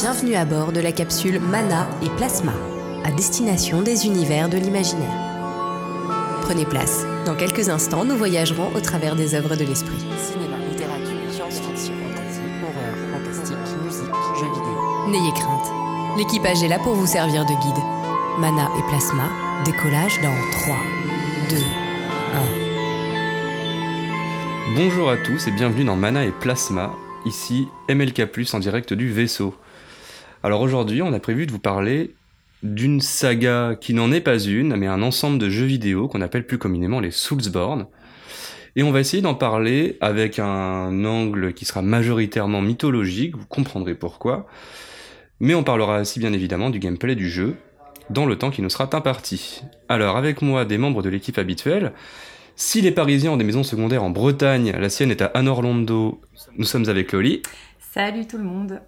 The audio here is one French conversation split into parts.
Bienvenue à bord de la capsule Mana et Plasma, à destination des univers de l'imaginaire. Prenez place. Dans quelques instants, nous voyagerons au travers des œuvres de l'esprit. Cinéma, littérature, science-fiction, fantasy, horreur, fantastique, musique, jeux vidéo. N'ayez crainte. L'équipage est là pour vous servir de guide. Mana et Plasma, décollage dans 3, 2, 1. Bonjour à tous et bienvenue dans Mana et Plasma, ici MLK+, en direct du vaisseau. Alors aujourd'hui, on a prévu de vous parler d'une saga qui n'en est pas une, mais un ensemble de jeux vidéo qu'on appelle plus communément les Soulsborne. Et on va essayer d'en parler avec un angle qui sera majoritairement mythologique, vous comprendrez pourquoi. Mais on parlera aussi bien évidemment du gameplay du jeu, dans le temps qui nous sera imparti. Alors avec moi des membres de l'équipe habituelle, si les Parisiens ont des maisons secondaires en Bretagne, la sienne est à Anorlando, nous sommes avec Loli. Salut tout le monde.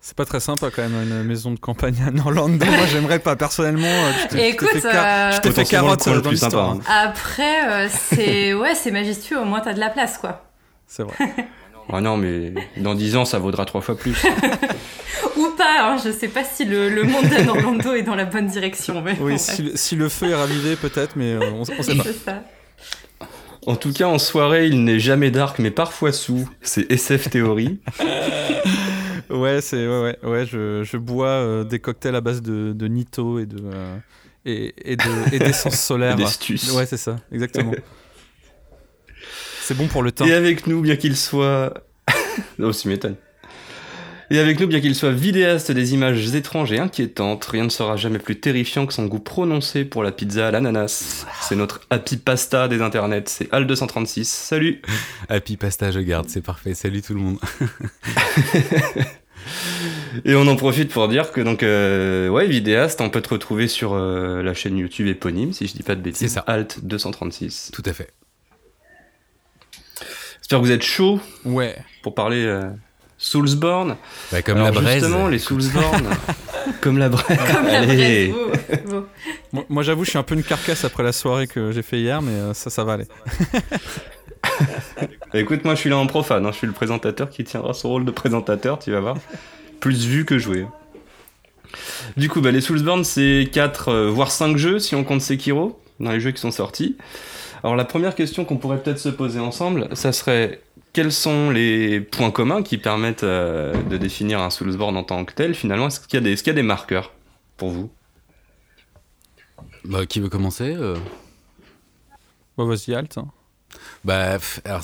C'est pas très sympa quand même une maison de campagne à Orlando. Moi j'aimerais pas personnellement. euh, t'es- tu t'es Écoute, car- euh, tu t'es fait Potentiellement carotte le le dans plus sympa, l'histoire. hein. hein. Après, euh, c'est ouais, c'est majestueux. Au moins, t'as de la place, quoi. C'est vrai. Ah non, mais dans 10 ans, ça vaudra trois fois plus. Ou pas. Hein, je sais pas si le, le monde d'Orlando est dans la bonne direction. Mais Oui, si, le- si le feu est ravivé peut-être, mais euh, on, on sait pas. c'est ça. En tout cas, en soirée, il n'est jamais dark, mais parfois sous. C'est SF théorie. Ouais, c'est ouais, ouais, ouais. Je, je bois euh, des cocktails à base de, de nito et de euh, et, et de et d'essence solaire. Ouais, c'est ça, exactement. c'est bon pour le teint. Et avec nous, bien qu'il soit... non, tu m'étonnes. Et avec nous, bien qu'il soit vidéaste des images étranges et inquiétantes, rien ne sera jamais plus terrifiant que son goût prononcé pour la pizza à l'ananas. C'est notre happy pasta des internets, c'est Al236. Salut Happy Pasta, je garde, c'est parfait. Salut tout le monde. Et on en profite pour dire que donc euh, ouais vidéaste, on peut te retrouver sur euh, la chaîne YouTube éponyme si je dis pas de bêtises. C'est ça. Alt 236. Tout à fait. J'espère que vous êtes chaud Ouais. pour parler euh, Soulsborne. Bah, comme Alors, la braise. Justement les Soulsborne. comme la braise. Comme la Allez. braise. Moi, j'avoue, je suis un peu une carcasse après la soirée que j'ai fait hier, mais euh, ça, ça va aller. Écoute, moi je suis là en profane, hein, je suis le présentateur qui tiendra son rôle de présentateur, tu vas voir. Plus vu que joué. Du coup, bah, les Soulsborne, c'est 4, voire 5 jeux si on compte Sekiro, dans les jeux qui sont sortis. Alors la première question qu'on pourrait peut-être se poser ensemble, ça serait quels sont les points communs qui permettent euh, de définir un Soulsborne en tant que tel Finalement, est-ce qu'il y, a des- est-ce qu'il y a des marqueurs pour vous? Bah, qui veut commencer euh? Bon, vas-y, halt. hein. Bah,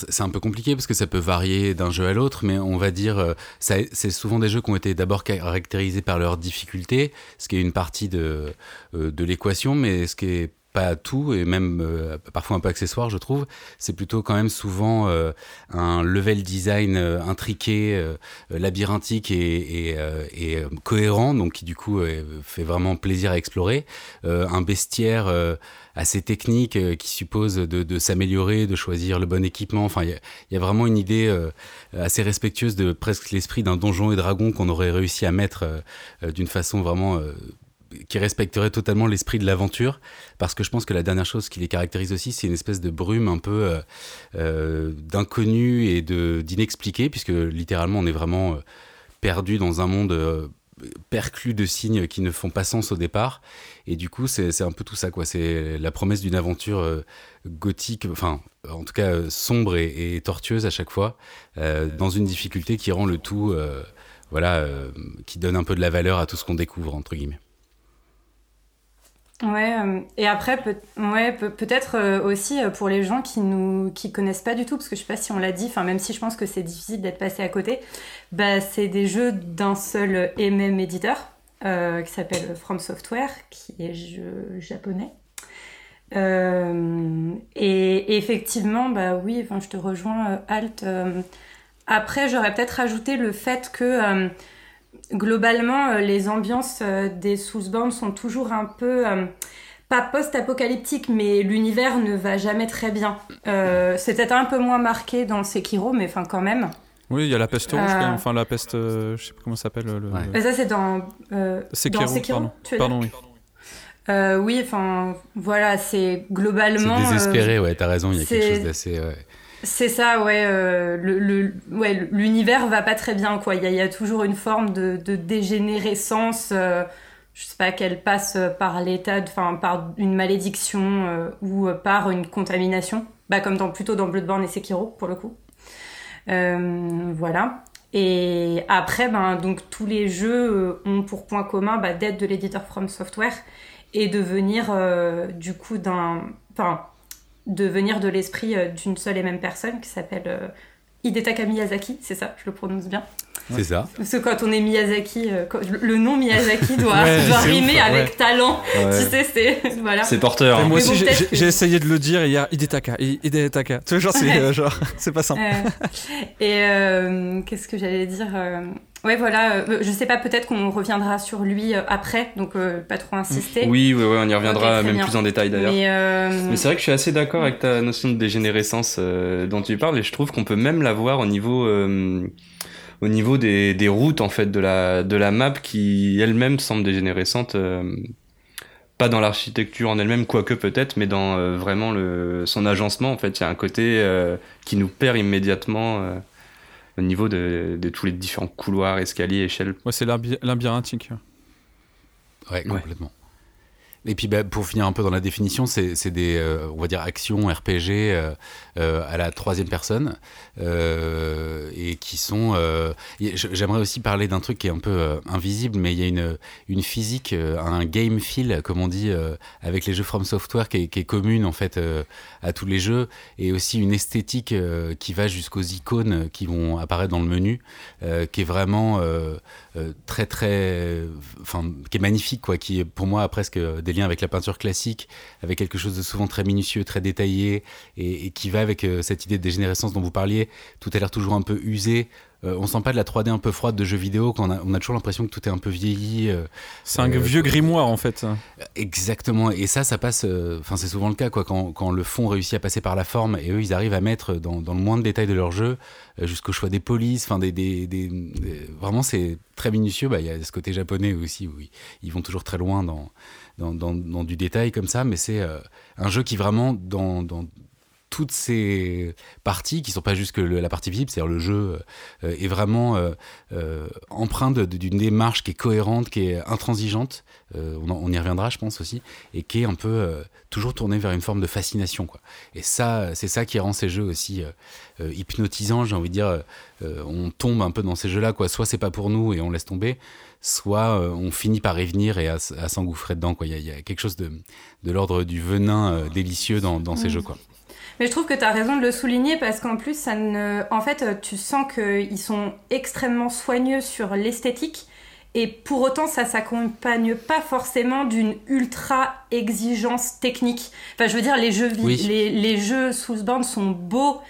c'est un peu compliqué parce que ça peut varier d'un jeu à l'autre, mais on va dire, euh, c'est souvent des jeux qui ont été d'abord caractérisés par leur difficulté, ce qui est une partie de, euh, de l'équation, mais ce qui est pas tout et même euh, parfois un peu accessoire, je trouve. C'est plutôt quand même souvent euh, un level design euh, intriqué, labyrinthique et, cohérent, donc qui du coup fait vraiment plaisir à explorer. Un bestiaire assez technique qui suppose de, s'améliorer, de choisir le bon équipement. Enfin, il y y, a vraiment une idée assez respectueuse de presque l'esprit d'un donjon et dragon qu'on aurait réussi à mettre d'une façon vraiment qui respecterait totalement l'esprit de l'aventure. Parce que je pense que la dernière chose qui les caractérise aussi, c'est une espèce de brume un peu euh, euh, d'inconnu et d'inexpliqué, puisque littéralement on est vraiment euh, perdu dans un monde perclus de signes qui ne font pas sens au départ. Et du coup, c'est un peu tout ça, quoi. C'est la promesse d'une aventure gothique, enfin, en tout cas sombre et, tortueuse à chaque fois, dans une difficulté qui rend le tout, voilà, qui donne un peu de la valeur à tout ce qu'on découvre, entre guillemets. Ouais, euh, et après, peut- ouais, peut- peut-être euh, aussi euh, pour les gens qui nous qui connaissent pas du tout, parce que je sais pas si on l'a dit, enfin même si je pense que c'est difficile d'être passé à côté, bah c'est des jeux d'un seul et même éditeur qui s'appelle From Software, qui est jeu japonais. Et, effectivement, bah oui, enfin je te rejoins, Alt. après, j'aurais peut-être rajouté le fait que globalement, euh, les ambiances euh, des Soulsborne sont toujours un peu euh, pas post-apocalyptique, mais l'univers ne va jamais très bien. Euh, c'est peut-être un peu moins marqué dans Sekiro, mais enfin quand même. Oui, il y a la peste rouge, Euh. enfin la peste, euh, je sais pas comment ça s'appelle. Le... Ouais. Ça, c'est dans, euh, Sekiro, dans Sekiro. pardon. tu veux Pardon, dire oui. Euh, oui, enfin, voilà, c'est C'est globalement. euh, désespéré, ouais, t'as raison, il y a quelque c'est- chose d'assez. ouais. C'est ça, ouais. euh, le, l'univers va pas très bien, quoi. Il y, a- toujours une forme de, dégénérescence. euh, je sais pas qu'elle passe par l'état, enfin par une malédiction euh, ou par une contamination. Bah comme dans plutôt dans Bloodborne et Sekiro pour le coup. Euh, voilà. Et après, ben donc tous les jeux ont pour point commun bah, d'être de l'éditeur From Software et de venir du coup d'un, de venir de l'esprit euh, d'une seule et même personne qui s'appelle euh, Hidetaka Miyazaki, c'est ça, je le prononce bien? C'est ça. Parce que quand on est Miyazaki, euh, quand- le nom Miyazaki doit, Ouais, doit rimer ouf, avec ouais. talent. Ouais. Tu sais, c'est voilà. C'est porteur. Et hein. moi aussi, bon, j'ai- que- essayé de le dire hier, Hidetaka, Hidetaka. Tu vois, genre, c'est Ouais. euh, genre, c'est pas simple. Euh, et euh, qu'est-ce que j'allais dire euh, Ouais, voilà. euh, je sais pas, peut-être qu'on reviendra sur lui euh, après, donc euh, pas trop insister. Oui, oui, oui, on y reviendra même bien. plus en détail d'ailleurs. Mais, euh, Mais c'est vrai que je suis assez d'accord avec ta notion de dégénérescence euh, dont tu parles et je trouve qu'on peut même la voir au niveau, euh, au niveau des, des routes en fait de la, de la map qui elle-même semble dégénérescente. euh, pas dans l'architecture en elle-même, quoique peut-être, mais dans euh, vraiment le, son agencement en fait. Il y a un côté euh, qui nous perd immédiatement euh, au niveau de, de tous les différents couloirs, escaliers, échelles. Ouais, c'est laby- labyrinthique. Ouais, complètement. Et puis bah, pour finir un peu dans la définition, c'est des, euh, on va dire, actions RPG euh, euh, à la troisième personne et qui sont. J'aimerais aussi parler d'un truc qui est un peu invisible, mais il y a une, une physique, un game feel, comme on dit, avec les jeux From Software qui est, commune en fait à tous les jeux et aussi une esthétique qui va jusqu'aux icônes qui vont apparaître dans le menu, qui est vraiment très très, enfin, qui est magnifique quoi, qui est pour moi presque des liens avec la peinture classique, avec quelque chose de souvent très minutieux, très détaillé et, et qui va avec euh, cette idée de dégénérescence dont vous parliez. Tout a l'air toujours un peu usé. Euh, on sent pas de la 3D un peu froide de jeux vidéo quand on a, on a toujours l'impression que tout est un peu vieilli. euh, C'est un Euh, vieux grimoire en fait. Exactement, et ça, ça passe. Enfin, c'est souvent le cas, quoi, quand, quand le fond réussit à passer par la forme, et eux, ils arrivent à mettre dans, dans le moins de détails de leur jeu, jusqu'au choix des polices. Enfin, des, des, des- des- vraiment, c'est très minutieux. Bah, il y a ce côté japonais aussi où ils, ils vont toujours très loin dans, dans, du détail comme ça, mais c'est euh, un jeu qui vraiment dans, toutes ces parties qui sont pas juste que la partie visible, c'est-à-dire le jeu euh, est vraiment euh, euh, empreint de- de- d'une démarche qui est cohérente, qui est intransigeante. Euh, on, y reviendra, je pense aussi, et qui est un peu euh, toujours tournée vers une forme de fascination. Et ça, c'est ça qui rend ces jeux aussi euh, euh, hypnotisants. J'ai envie de dire, euh, euh, on tombe un peu dans ces jeux-là, quoi. Soit c'est pas pour nous et on laisse tomber, soit euh, on finit par y venir et à, s'engouffrer dedans, quoi. Il y, a- il y a quelque chose de, de l'ordre du venin euh, délicieux dans, dans ces Mm. jeux, quoi. Mais je trouve que tu as raison de le souligner parce qu'en plus, ça ne... en fait, euh, tu sens qu'ils sont extrêmement soigneux sur l'esthétique et pour autant, ça s'accompagne pas forcément d'une ultra exigence technique. Enfin, je veux dire, les jeux, Oui. les, les jeux Soulsborne sont beaux.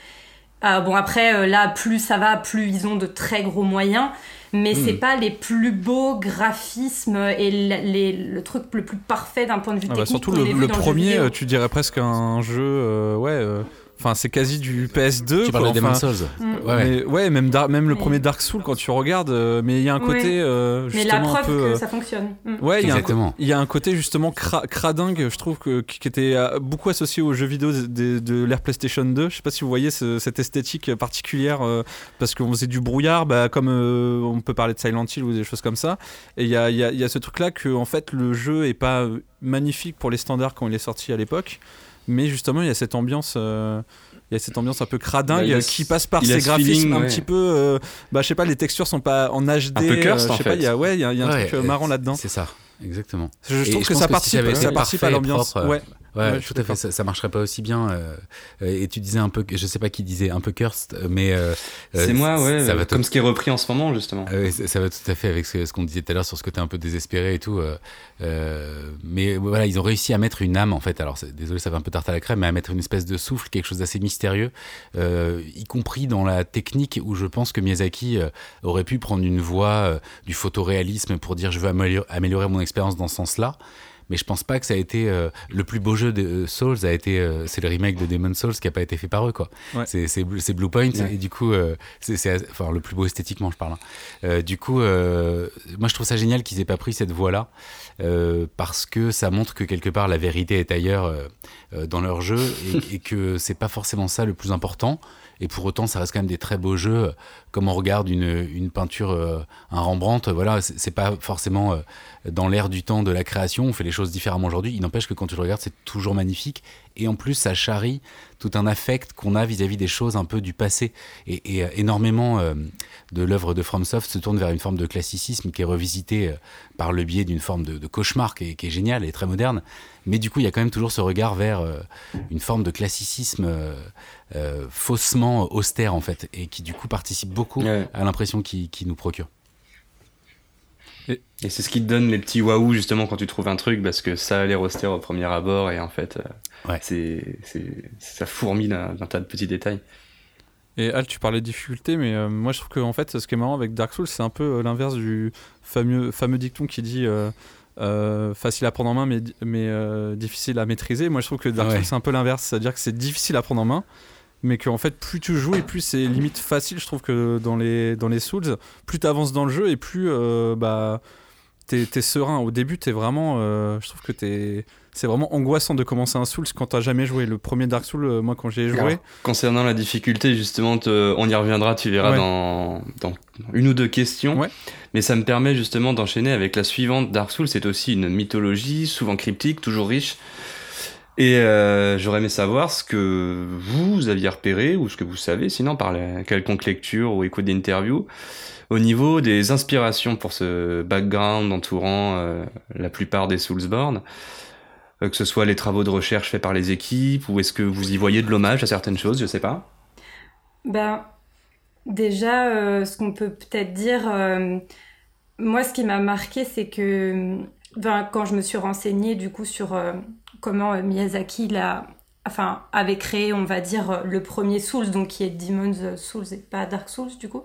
Ah, bon, après, là, plus ça va, plus ils ont de très gros moyens. Mais Hmm. c'est pas les plus beaux graphismes et le, les- le truc le plus parfait d'un point de vue Ah bah, technique. surtout le, premier, euh, tu dirais presque un jeu, euh, ouais. euh, Enfin, c'est quasi du PS2. Tu quoi, parles de enfin, Demon's Souls. Mm. Ouais, ouais. mais- ouais, même, le premier Dark Souls quand tu regardes, euh, mais il y a un côté euh, Mais la justement preuve un peu. que euh, ça fonctionne. Mm. Ouais, il y, a un co- Exactement. il y a un côté justement cra- cradingue, je trouve, que, qui était beaucoup associé aux jeux vidéo de, de- de l'ère PlayStation 2. Je sais pas si vous voyez ce- cette esthétique particulière, euh, parce qu'on faisait du brouillard, bah, comme euh, on peut parler de Silent Hill ou des choses comme ça. Et il y a, il y a- il y a ce truc-là que en fait, le jeu est pas magnifique pour les standards quand il est sorti à l'époque, mais justement, il y a cette ambiance. euh, il y a cette ambiance un peu cradingue Bah, a qui passe par ces ce graphismes feeling, un ouais. petit peu euh, bah je sais pas les textures sont pas en HD Un peu cursed, euh, en je sais pas il y a ouais il y a, il y a un Ouais, truc marrant là-dedans C'est ça, exactement. je, trouve je que ça que participe, ça participe à l'ambiance. Ouais. Ouais, tout à fait, ça, ça marcherait pas aussi bien. euh, euh, et tu disais un peu, je sais pas qui disait un peu cursed, mais euh, C'est euh, moi, ouais, ça va comme ce qui est repris en ce moment, justement. Ah ça, ça va tout à fait avec ce, ce qu'on disait tout à l'heure sur ce côté un peu désespéré et tout. mais voilà, ils ont réussi à mettre une âme en fait. Alors c'est- désolé, ça va un peu tarte à la crème, mais à mettre une espèce de souffle, quelque chose d'assez mystérieux, y compris dans la technique où je pense que Miyazaki aurait pu prendre une voie du photoréalisme pour dire je veux amélior- améliorer mon expérience dans ce sens-là. Mais je pense pas que ça a été euh, le plus beau jeu de euh, Souls a été euh, c'est le remake de Demon's Souls qui a pas été fait par eux quoi. Ouais. C'est c'est Blue c'est Blue Point Ouais. et du coup euh, c'est c'est- enfin le plus beau esthétiquement je parle. hein. Du coup moi je trouve ça génial qu'ils aient pas pris cette voie là parce que ça montre que quelque part la vérité est ailleurs dans leur jeu et, et que c'est pas forcément ça le plus important. Et pour autant, ça reste quand même des très beaux jeux. Comme on regarde une, une peinture, euh, un Rembrandt, voilà, c'est pas forcément euh, dans l'air du temps de la création. On fait les choses différemment aujourd'hui. Il n'empêche que quand tu le regardes, c'est toujours magnifique. Et en plus, ça charrie tout un affect qu'on a vis-à-vis des choses un peu du passé. Et, euh, énormément euh, de l'œuvre de FromSoft se tourne vers une forme de classicisme qui est revisitée euh, par le biais d'une forme de, cauchemar qui est, géniale et très moderne. Mais du coup, il y a quand même toujours ce regard vers euh, une forme de classicisme euh, faussement austère, en fait, et qui du coup participe beaucoup Ouais. à l'impression qu'il nous procure. Et c'est ce qui te donne les petits waouh justement quand tu trouves un truc parce que ça a l'air austère au premier abord et en fait euh, Ouais. c'est, ça fourmille d'un, tas de petits détails. Et Al, tu parlais de difficulté, mais euh, moi je trouve que en fait, ce qui est marrant avec Dark Souls, c'est un peu euh, l'inverse du fameux, fameux dicton qui dit euh, euh, facile à prendre en main, mais, mais euh, difficile à maîtriser. Moi je trouve que Dark Ouais. Souls, c'est un peu l'inverse, c'est-à-dire que c'est difficile à prendre en main, mais qu'en fait, plus tu joues et plus c'est limite facile, je trouve que dans les, dans les Souls, plus tu avances dans le jeu et plus euh, bah, t'es es serein. Au début, t'es vraiment. euh, je trouve que t'es. C'est vraiment angoissant de commencer un Souls quand t'as jamais joué. Le premier Dark Souls, euh, moi quand j'y ai joué. Alors, Concernant la difficulté, justement, te- on y reviendra, tu verras Ouais. dans, dans une ou deux questions. Ouais. Mais ça me permet justement d'enchaîner avec la suivante. Dark Souls, c'est aussi une mythologie, souvent cryptique, toujours riche. Et euh, j'aurais aimé savoir ce que vous aviez repéré, ou ce que vous savez, sinon par la quelconque lecture ou écoute d'interviews, au niveau des inspirations pour ce background entourant euh, la plupart des Soulsborne. Euh, que ce soit les travaux de recherche faits par les équipes, ou est-ce que vous y voyez de l'hommage à certaines choses, je sais pas? Ben, déjà, ce qu'on peut peut-être dire, moi, ce qui m'a marqué, c'est que ben, quand je me suis renseignée du coup sur comment euh, Miyazaki l'a, enfin, avait créé, on va dire, euh, le premier Souls, donc qui est Demon's Souls et pas Dark Souls du coup.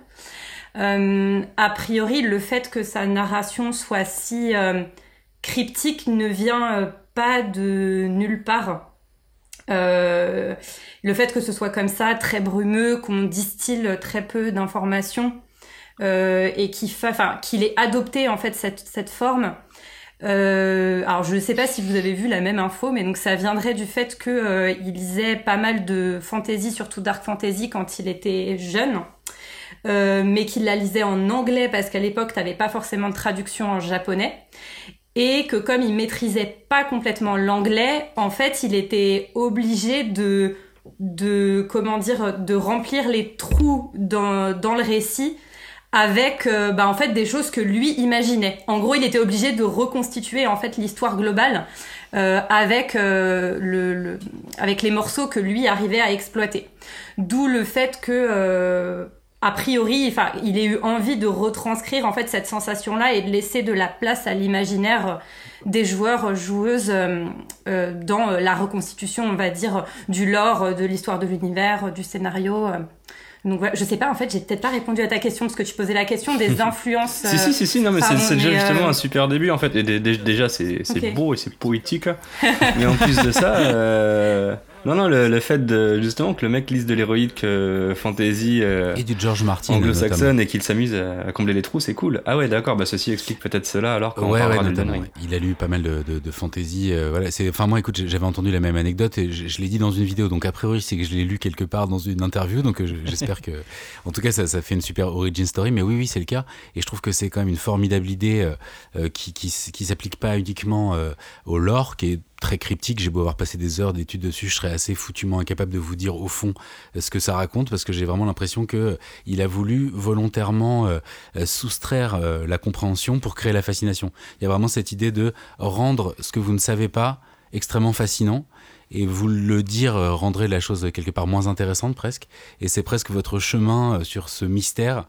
Euh, a priori, le fait que sa narration soit si euh, cryptique ne vient euh, pas de nulle part. Euh, le fait que ce soit comme ça, très brumeux, qu'on distille très peu d'informations euh, et qu'il ait adopté en fait cette forme. Euh, alors je ne sais pas si vous avez vu la même info, mais donc ça viendrait du fait que euh, lisait pas mal de fantasy, surtout dark fantasy quand il était jeune. Euh, mais qu'il la lisait en anglais parce qu'à l'époque t'avais pas forcément de traduction en japonais et que comme il maîtrisait pas complètement l'anglais, en fait, il était obligé de de comment dire de remplir les trous dans, dans le récit avec euh, bah, en fait des choses que lui imaginait. En gros, il était obligé de reconstituer en fait l'histoire globale euh, avec euh, le, avec les morceaux que lui arrivait à exploiter. D'où le fait que a priori, enfin, il ait eu envie de retranscrire en fait cette sensation-là et de laisser de la place à l'imaginaire des joueurs joueuses dans la reconstitution, on va dire, du lore, de l'histoire de l'univers, du scénario. Euh. Donc voilà, je sais pas, en fait, j'ai peut-être pas répondu à ta question parce que tu posais la question des influences. Si, si, si, si, non, mais c'est déjà mais, justement euh, un super début en fait. Et dé- dé- déjà, c'est beau et c'est poétique. mais en plus de ça, euh, non, non, le, le fait de, justement que le mec lise de l'héroïque euh, fantasy euh, Et du George Martin. anglo-saxonne et qu'il s'amuse à, à combler les trous, c'est cool. Ah ouais, d'accord, bah ceci explique peut-être cela alors qu'on Ouais, ouais, de ouais. Il a lu pas mal de, de, de fantasy. euh, voilà, c'est. Enfin, moi, écoute, j'avais entendu la même anecdote et je, je l'ai dit dans une vidéo. Donc, a priori, c'est que je l'ai lu quelque part dans une interview. Donc, je- j'espère que. En tout cas, ça, ça fait une super origin story. Mais oui, oui, c'est le cas. Et je trouve que c'est quand même une formidable idée euh, qui, qui, s- qui s'applique pas uniquement au lore, qui est très cryptique. J'ai beau avoir passé des heures d'études dessus, je serais assez foutument incapable de vous dire au fond euh, ce que ça raconte parce que j'ai vraiment l'impression que euh, il a voulu volontairement euh, soustraire la compréhension pour créer la fascination. Il y a vraiment cette idée de rendre ce que vous ne savez pas extrêmement fascinant et vous le dire rendrait la chose quelque part moins intéressante presque et c'est presque votre chemin sur ce mystère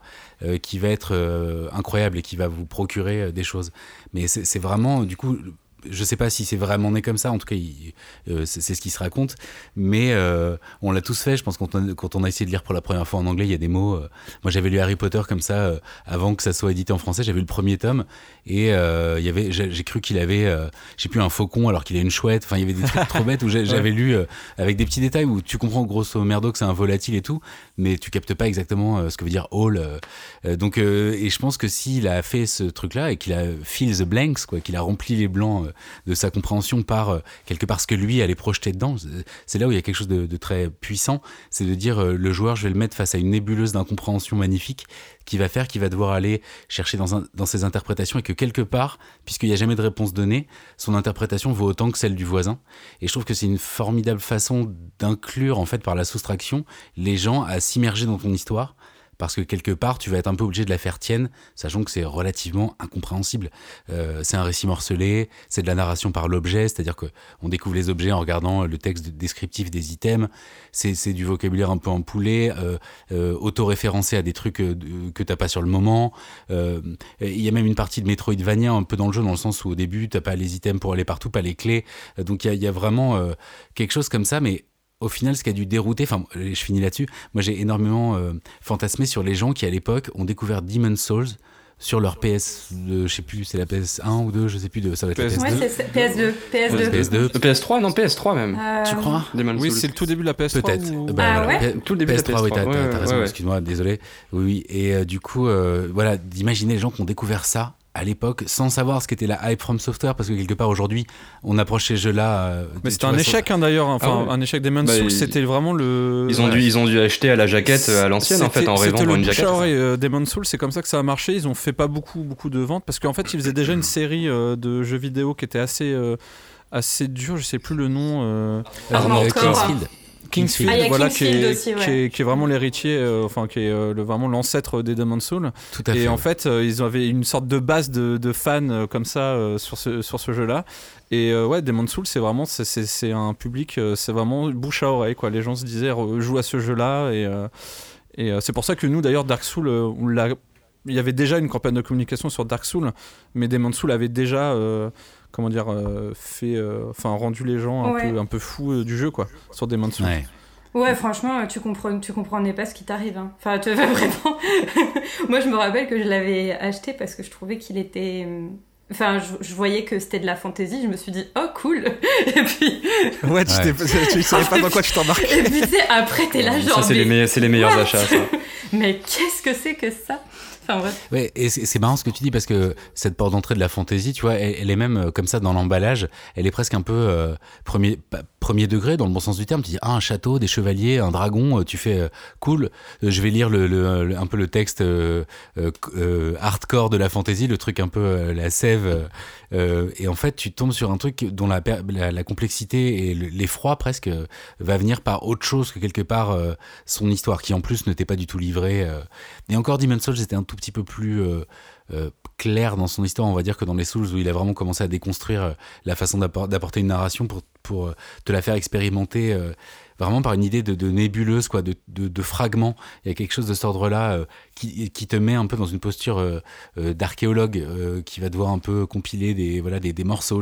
qui va être incroyable et qui va vous procurer des choses mais c'est vraiment du coup je sais pas si c'est vraiment né comme ça, en tout cas, euh, c'est ce qui se raconte, mais euh, on l'a tous fait. Je pense quand on, quand on a essayé de lire pour la première fois en anglais, il y a des mots. euh, moi, j'avais lu Harry Potter comme ça avant que ça soit édité en français. J'avais lu le premier tome et il y avait, j'ai cru qu'il avait, j'ai plus un faucon alors qu'il a une chouette. Enfin, il y avait des trucs trop bêtes où j'avais lu avec des petits détails où tu comprends grosso merdo que c'est un volatile et tout, mais tu captes pas exactement euh, ce que veut dire all. euh, euh, donc, et je pense que s'il a fait ce truc-là et qu'il a fill the blanks, quoi, qu'il a rempli les blancs de sa compréhension par quelque part ce que lui allait projeter dedans, c'est- là où il y a quelque chose de, très puissant, c'est de dire le joueur, je vais le mettre face à une nébuleuse d'incompréhension magnifique qui va faire qu'il va devoir aller chercher dans, dans ses interprétations et que quelque part, puisqu'il n'y a jamais de réponse donnée, son interprétation vaut autant que celle du voisin. Et je trouve que c'est une formidable façon d'inclure, en fait, par la soustraction, les gens à s'immerger dans ton histoire. Parce que quelque part, tu vas être un peu obligé de la faire tienne, sachant que c'est relativement incompréhensible. Euh, c'est un récit morcelé, c'est de la narration par l'objet, c'est-à-dire que on découvre les objets en regardant le texte descriptif des items. C'est du vocabulaire un peu empoulé, euh, euh, auto-référencé à des trucs euh, que t'as pas sur le moment. Euh, Il y a même une partie de Metroidvania un peu dans le jeu, dans le sens où au début, t'as pas les items pour aller partout, pas les clés. Donc il y a, vraiment quelque chose comme ça, mais au final, ce qui a dû dérouter, enfin, je finis là-dessus, moi j'ai énormément euh, fantasmé sur les gens qui, à l'époque, ont découvert Demon's Souls sur leur PS, euh, je sais plus, c'est la PS1 ou 2, je sais plus, de, ça va être la PS2. Ouais, PS2. c'est ça, PS2. PS2. PS2, Le PS3, non, PS3 même. Euh, tu crois Demon's Oui, c'est le tout début de la PS3. Peut-être. ou- Bah, Ah voilà. ouais P- Tout le début de la PS3, oui, t'as PS3, t'as- ouais, t'as raison, ouais, ouais. excuse-moi, désolé. Oui, oui. Et euh, du coup, euh, voilà, d'imaginer les gens qui ont découvert ça à l'époque sans savoir ce qu'était la hype from software, parce que quelque part aujourd'hui, on approche ces jeux-là. euh, Mais c'était un échec hein, d'ailleurs, enfin Ah ouais. un échec des Demon's Bah, Souls, ils- c'était vraiment le. Ils ont, Ouais. dû, ils ont dû acheter à la jaquette euh, à l'ancienne en fait en rêvant pour une jaquette. euh, Demon's Souls, c'est comme ça que ça a marché. Ils ont fait pas beaucoup, beaucoup de ventes parce qu'en fait, ils faisaient déjà une série euh, de jeux vidéo qui était assez, euh, assez dure. Je sais plus le nom. euh, Armored Core. Kingsfield. Ah, voilà, Kingsfield qui, est, aussi, ouais. qui, est, qui est vraiment l'héritier, euh, enfin qui est euh, le, vraiment l'ancêtre des Demon's Souls. Tout à Et fait. en fait, euh, ils avaient une sorte de base de, de fans euh, comme ça euh, sur ce, sur ce jeu-là. Et euh, ouais, Demon's Souls, c'est vraiment c'est- un public, euh, c'est vraiment bouche à oreille. Quoi. Les gens se disaient, joue à ce jeu-là. Et, euh, et euh, c'est pour ça que nous, d'ailleurs, Dark Souls, euh, on l'a- il y avait déjà une campagne de communication sur Dark Souls, mais Demon's Souls avait déjà. euh, Comment dire, euh, fait, euh, enfin rendu les gens un Ouais. peu un peu fous euh, du jeu quoi, sur Demon's Souls. Ouais. Ouais, franchement, tu comprends, tu comprenais pas ce qui t'arrive. hein. Enfin, tu vas vraiment. Moi, je me rappelle que je l'avais acheté parce que je trouvais qu'il était. Enfin, je, je voyais que c'était de la fantaisie. Je me suis dit, oh cool. Et puis, Ouais, tu, Ouais. tu savais pas dans quoi tu t'embarquais. et puis tu sais, après, t'es là, genre. Ça, c'est les, mais, meilleurs- c'est les meilleurs achats. Ça. mais qu'est-ce que c'est que ça? Ouais, et c'est marrant ce que tu dis parce que cette porte d'entrée de la fantaisie, tu vois, elle, est même euh, comme ça dans l'emballage. Elle est presque un peu euh, premier, premier degré dans le bon sens du terme. Tu dis ah un château, des chevaliers, un dragon. euh, Tu fais cool. je vais lire un peu le texte hardcore de la fantaisie, le truc un peu la sève. et en fait, tu tombes sur un truc dont la, la, la complexité et le- l'effroi presque va venir par autre chose que quelque part son histoire, qui en plus ne t'est pas du tout livrée. Et encore, Demon's Souls était un tout petit peu plus euh, euh, clair dans son histoire, on va dire, que dans les Souls, où il a vraiment commencé à déconstruire euh, la façon d'appor- d'apporter une narration pour, te la faire expérimenter vraiment par une idée de, nébuleuse, quoi, de, de, fragments. Il y a quelque chose de cet ordre-là qui, te met un peu dans une posture d'archéologue qui va devoir un peu compiler des, voilà, des, morceaux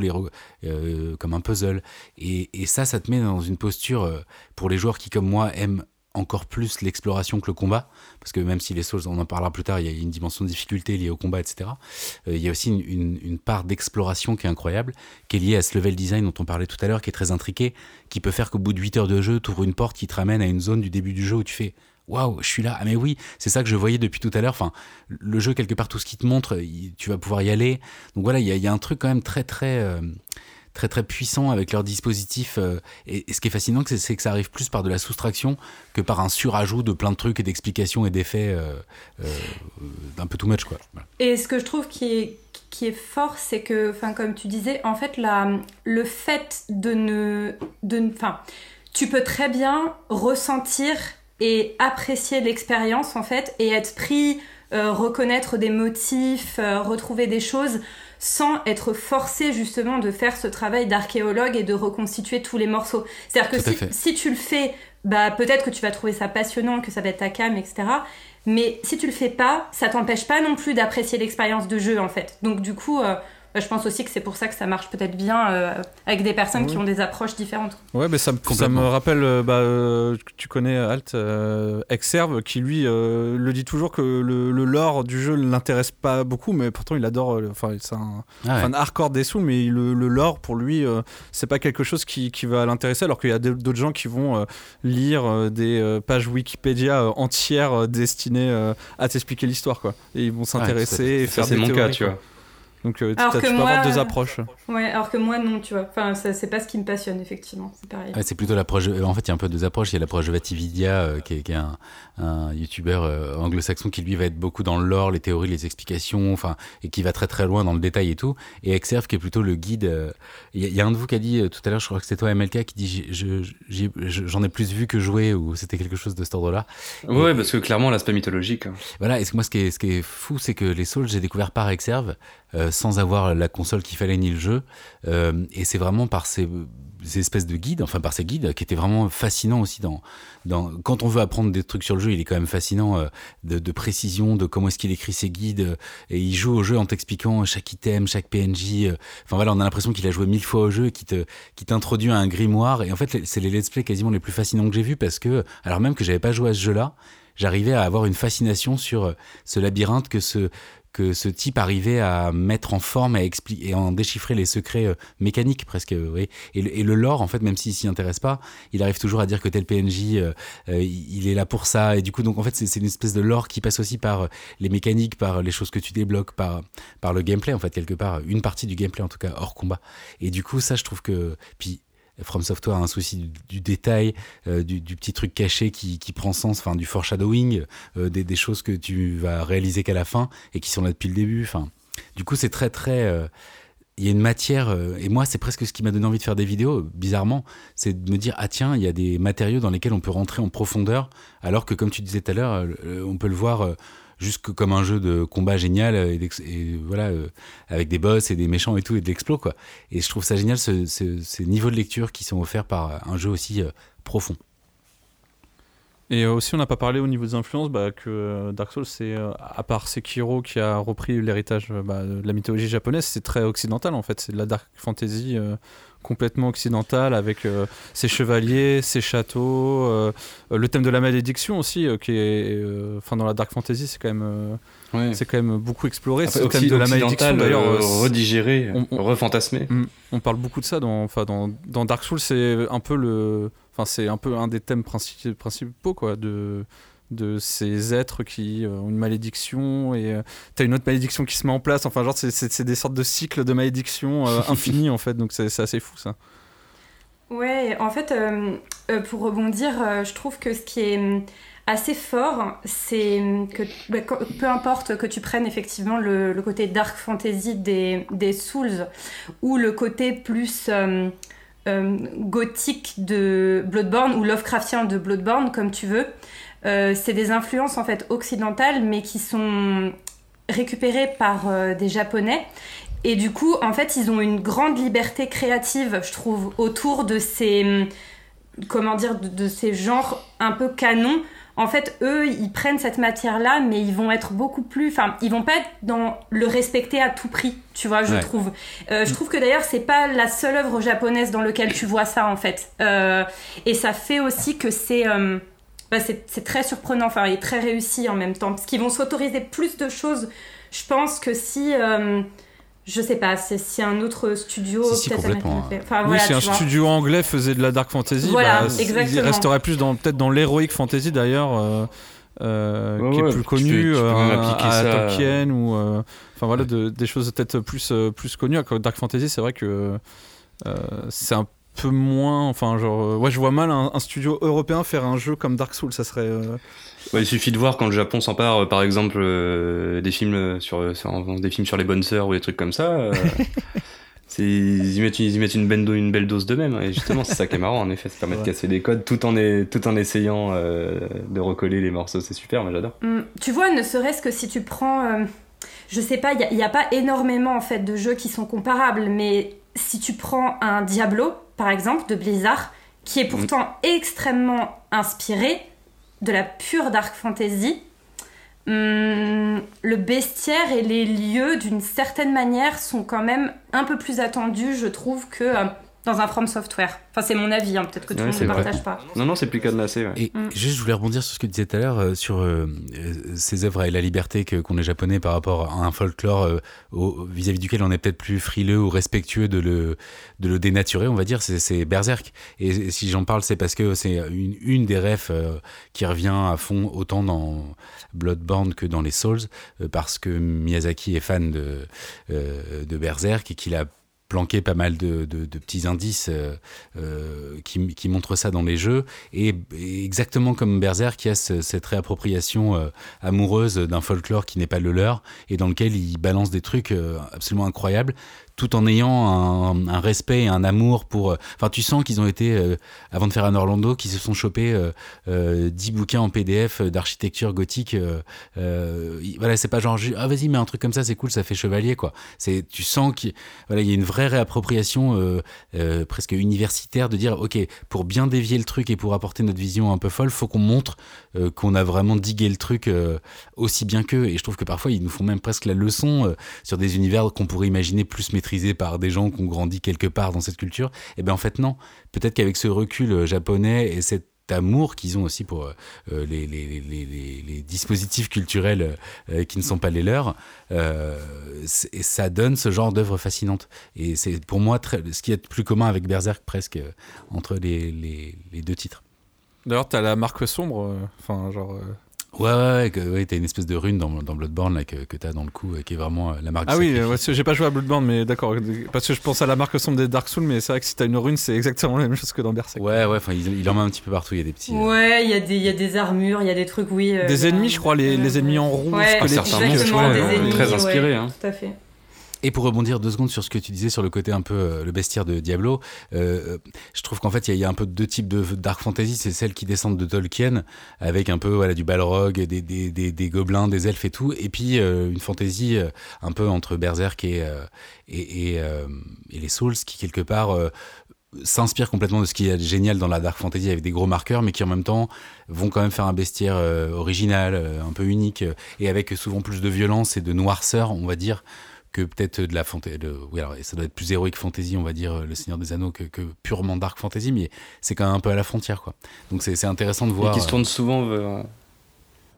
comme un puzzle. Et, ça, ça te met dans une posture, pour les joueurs qui, comme moi, aiment encore plus l'exploration que le combat, parce que même si les Souls, on en parlera plus tard, il y a une dimension de difficulté liée au combat, etc. euh, il y a aussi une, part d'exploration qui est incroyable, qui est liée à ce level design dont on parlait tout à l'heure, qui est très intriqué, qui peut faire qu'au bout de 8 heures de jeu, tu ouvres une porte qui te ramène à une zone du début du jeu où tu fais Waouh, je suis là. Ah, mais oui, c'est ça que je voyais depuis tout à l'heure. Enfin, le jeu, quelque part, tout ce qui te montre, tu vas pouvoir y aller. Donc voilà, il y a, il y a un truc quand même très, très. euh, très très puissant avec leur dispositif euh, et, ce qui est fascinant c'est- que ça arrive plus par de la soustraction que par un surajout de plein de trucs et d'explications et d'effets euh, euh, d'un peu too much quoi. Et ce que je trouve qui est, qui est fort, c'est que, comme tu disais, en fait, la, le fait de ne. de- Enfin, tu peux très bien ressentir et apprécier l'expérience, en fait, et être pris, reconnaître des motifs, retrouver des choses, sans être forcé, justement, de faire ce travail d'archéologue et de reconstituer tous les morceaux. C'est-à-dire que si, tu le fais, bah, peut-être que tu vas trouver ça passionnant, que ça va être ta cam, etc. Mais si tu le fais pas, ça t'empêche pas non plus d'apprécier l'expérience de jeu en fait. Donc du coup, euh, je pense aussi que c'est pour ça que ça marche peut-être bien euh, avec des personnes qui ont des approches différentes. Ouais, mais ça, me- ça me rappelle, euh, bah, euh, tu connais Alt euh, Exerve, qui lui euh, le dit toujours que le, le lore du jeu ne l'intéresse pas beaucoup, mais pourtant il adore. euh, Enfin, c'est un Ah ouais. fan hardcore des Souls, mais le, le lore pour lui, euh, c'est pas quelque chose qui, qui va l'intéresser, alors qu'il y a d'autres gens qui vont euh, lire euh, des euh, pages Wikipédia euh, entières euh, destinées euh, à t'expliquer l'histoire, quoi. Et ils vont s'intéresser et faire c'est des mon cas, théories, tu quoi. vois. Donc euh, Alors t'as- que tu peux moi, avoir deux euh, approches. Ouais, alors que moi, non, tu vois. Enfin, ça, c'est pas ce qui me passionne, effectivement. C'est pareil. Ouais, c'est plutôt l'approche. euh, En fait, il y a un peu deux approches. Il y a l'approche Vatividia, euh, qui est, qui est un, un youtubeur euh, anglo-saxon qui lui va être beaucoup dans le lore, les théories, les explications, enfin, et qui va très très loin dans le détail et tout. Et Exerve qui est plutôt le guide. euh, Il y, a- il y a un de vous qui a dit euh, tout à l'heure, je crois que c'était toi, MLK, qui dit j'en ai plus vu que joué, ou c'était quelque chose de cet ordre-là. Ouais, parce que clairement, l'aspect mythologique. hein. Voilà, et ce que moi, ce qui est, ce qui est fou, c'est que les Souls, j'ai découvert par Exerve, euh, sans avoir la console qu'il fallait ni le jeu. Euh, et c'est vraiment par ces, ces espèces de guides, enfin par ces guides, qui étaient vraiment fascinants aussi. Quand on veut apprendre des trucs sur le jeu, il est quand même fascinant euh, de, précision, de comment est-ce qu'il écrit ses guides. euh, et il joue au jeu en t'expliquant chaque item, chaque PNJ. Enfin voilà, on a l'impression qu'il a joué mille fois au jeu et qu'il te, qui t'introduit à un grimoire. Et en fait, c'est les let's play quasiment les plus fascinants que j'ai vus parce que, alors même que j'avais pas joué à ce jeu-là, j'arrivais à avoir une fascination sur ce labyrinthe que ce que ce type arrivait à mettre en forme et à en déchiffrer les secrets euh, mécaniques presque euh, oui. et, le, lore en fait même s'il s'y intéresse pas il arrive toujours à dire que tel PNJ euh, euh, il est là pour ça et du coup donc en fait c'est une espèce de lore qui passe aussi par les mécaniques par les choses que tu débloques par par le gameplay en fait quelque part une partie du gameplay en tout cas hors combat et du coup ça je trouve que puis From Software a un souci du, détail, euh, du, petit truc caché qui, prend sens, enfin du foreshadowing, euh, des, des choses que tu vas réaliser qu'à la fin et qui sont là depuis le début. Enfin, du coup, c'est très très. euh, il y a une matière, et moi, c'est presque ce qui m'a donné envie de faire des vidéos, bizarrement, c'est de me dire, ah tiens, il y a des matériaux dans lesquels on peut rentrer en profondeur, alors que, comme tu disais tout à l'heure, on peut le voir juste comme un jeu de combat génial, et, voilà, euh, avec des boss et des méchants et tout, et de l'explo, quoi. Et je trouve ça génial, ce- ce- ces niveaux de lecture qui sont offerts par un jeu aussi euh, profond. Et euh, aussi, on n'a pas parlé au niveau des influences bah, que euh, Dark Souls, c'est euh, à part Sekiro qui a repris l'héritage bah, de la mythologie japonaise, c'est très occidental en fait. C'est de la dark fantasy euh, complètement occidentale avec euh, ses chevaliers, ses châteaux, euh, le thème de la malédiction aussi, qui est, enfin dans la dark fantasy, c'est quand même, Ouais. c'est quand même beaucoup exploré. Après, C'est le thème de la malédiction d'ailleurs. redigéré, on- refantasmé. On parle beaucoup de ça dans, enfin dans, dans Dark Souls, c'est un peu le, enfin c'est un peu un des thèmes princi- principaux quoi, de de ces êtres qui euh, ont une malédiction et euh, t'as une autre malédiction qui se met en place. Enfin genre c'est- des sortes de cycles de malédiction euh, infinis en fait, donc c'est assez fou ça. Ouais, en fait, euh, euh, pour rebondir, euh, je trouve que ce qui est hum, assez fort, c'est hum, que bah, peu importe que tu prennes effectivement le, le côté dark fantasy des, des Souls ou le côté plus gothique de Bloodborne ou Lovecraftien de Bloodborne, comme tu veux, euh, c'est des influences en fait occidentales mais qui sont récupérées par euh, des Japonais et du coup, en fait, ils ont une grande liberté créative, je trouve, autour de ces, hum, comment dire, de ces genres un peu canons. En fait, eux, ils prennent cette matière-là, mais ils vont être beaucoup plus, enfin, ils vont pas être dans le respecter à tout prix, tu vois, je Ouais. trouve. Euh, je trouve que d'ailleurs, c'est pas la seule œuvre japonaise dans laquelle tu vois ça, en fait. Euh, et ça fait aussi que c'est, euh, bah, c'est c'est très surprenant, enfin, et très réussi en même temps, parce qu'ils vont s'autoriser plus de choses. Je pense que si je sais pas, c'est si un autre studio Si, si, peut-être fait- Enfin, oui, voilà, si un vois. studio anglais faisait de la dark fantasy, Voilà, bah, il resterait plus dans peut-être dans l'heroic fantasy d'ailleurs. euh, euh, Ouais, qui ouais, est plus tu peux- tu connu euh, à, ça. Tolkien ou euh, enfin voilà de- des choses peut-être plus euh, plus connues Dark Fantasy c'est vrai que euh, c'est un peu moins enfin genre euh, ouais je vois mal un, un studio européen faire un jeu comme Dark Souls ça serait euh, Ouais, il suffit de voir quand le Japon s'empare, euh, par exemple, euh, des films sur, sur- des films sur les bonnes sœurs ou des trucs comme ça. euh, c'est- ils, y mettent, une- ils y mettent une, belle une belle dose d'eux-mêmes. hein, Et justement, c'est ça qui est marrant, en effet. Ça permet de casser des codes tout en, est- tout en essayant euh, de recoller les morceaux. C'est super, mais j'adore. Hum, Tu vois, ne serait-ce que si tu prends. euh, je sais pas, il n'y a, pas énormément en fait de jeux qui sont comparables, mais si tu prends un Diablo, par exemple, de Blizzard, qui est pourtant extrêmement inspiré de la pure dark fantasy, hum, le bestiaire et les lieux, d'une certaine manière, sont quand même un peu plus attendus, je trouve, que euh, dans un From Software. Enfin, c'est mon avis, hein, peut-être que tout Ouais, le monde c'est ne partage pas. Non, non, c'est plus cadenassé. Ouais. Et Mm. juste, je voulais rebondir sur ce que tu disais tout à l'heure, euh, sur euh, euh, ces œuvres et la liberté que- qu'ont les Japonais par rapport à un folklore euh, au- vis-à-vis duquel on est peut-être plus frileux ou respectueux de le, de le dénaturer, on va dire, c'est c'est Berserk. Et, et si j'en parle, c'est parce que c'est une, une des refs euh, qui revient à fond autant dans Bloodborne que dans les Souls, euh, parce que Miyazaki est fan de, euh, de Berserk et qu'il a planqué pas mal de, de- petits indices euh, euh, qui, qui montrent ça dans les jeux. Et, exactement comme Berserk, y a ce- cette réappropriation euh, amoureuse d'un folklore qui n'est pas le leur et dans lequel il balance des trucs absolument incroyables tout en ayant un, respect et un amour pour... euh, Enfin, tu sens qu'ils ont été, euh, avant de faire un Orlando, qu'ils se sont chopés euh, euh, 10 bouquins en PDF d'architecture gothique. euh, euh, il- voilà, c'est pas genre, ah vas-y, mets un truc comme ça, c'est cool, ça fait chevalier, quoi. Tu sens qu'il voilà, il y a une vraie réappropriation euh, euh, presque universitaire de dire, ok, pour bien dévier le truc et pour apporter notre vision un peu folle, faut qu'on montre euh, qu'on a vraiment digué le truc euh, aussi bien qu'eux. Et je trouve que parfois, ils nous font même presque la leçon euh, sur des univers qu'on pourrait imaginer plus maîtrisés par des gens qui ont grandi quelque part dans cette culture. Et bien en fait, non. Peut-être qu'avec ce recul euh, japonais et cet amour qu'ils ont aussi pour euh, euh, les, dispositifs culturels qui ne sont pas les leurs, ça donne ce genre d'œuvre fascinante. Et c'est pour moi très, ce qui est plus commun avec Berserk presque entre les, deux titres. D'ailleurs, t'as la marque sombre, enfin, genre. Euh, Ouais, ouais, ouais, que- ouais, t'as une espèce de rune dans, dans Bloodborne là, que, que t'as dans le cou, euh, qui est vraiment euh, la marque Ah du oui, euh, ouais, j'ai pas joué à Bloodborne, mais d'accord. Parce que je pense à la marque sombre des Dark Souls, mais c'est vrai que si t'as une rune, c'est exactement la même chose que dans Berserk. Ouais, ouais, enfin, il, il en met un petit peu partout, il y a des petits... euh, Ouais, il y, a des- il y a des armures, il y a des trucs, oui. euh, Des ennemis, je crois, les, les ennemis en roue, Ouais, squelettiques. certains exactement, monstres, des ouais, ennemis, très ouais, inspirés, hein. Tout à fait. Et pour rebondir deux secondes sur ce que tu disais sur le côté un peu euh, le bestiaire de Diablo, euh, je trouve qu'en fait il y, a- un peu deux types de dark fantasy, c'est celles qui descendent de Tolkien avec un peu du balrog, des, des, des, des gobelins, des elfes et tout, et puis euh, une fantasy un peu entre Berserk et les Souls qui quelque part s'inspire complètement de ce qui est génial dans la dark fantasy avec des gros marqueurs mais qui en même temps vont quand même faire un bestiaire original un peu unique et avec souvent plus de violence et de noirceur on va dire que peut-être de la fantasy oui alors ça doit être plus héroïque fantasy on va dire euh, le Seigneur des Anneaux que, que purement dark fantasy mais c'est quand même un peu à la frontière quoi donc c'est intéressant de Et voir qui se tourne souvent vers.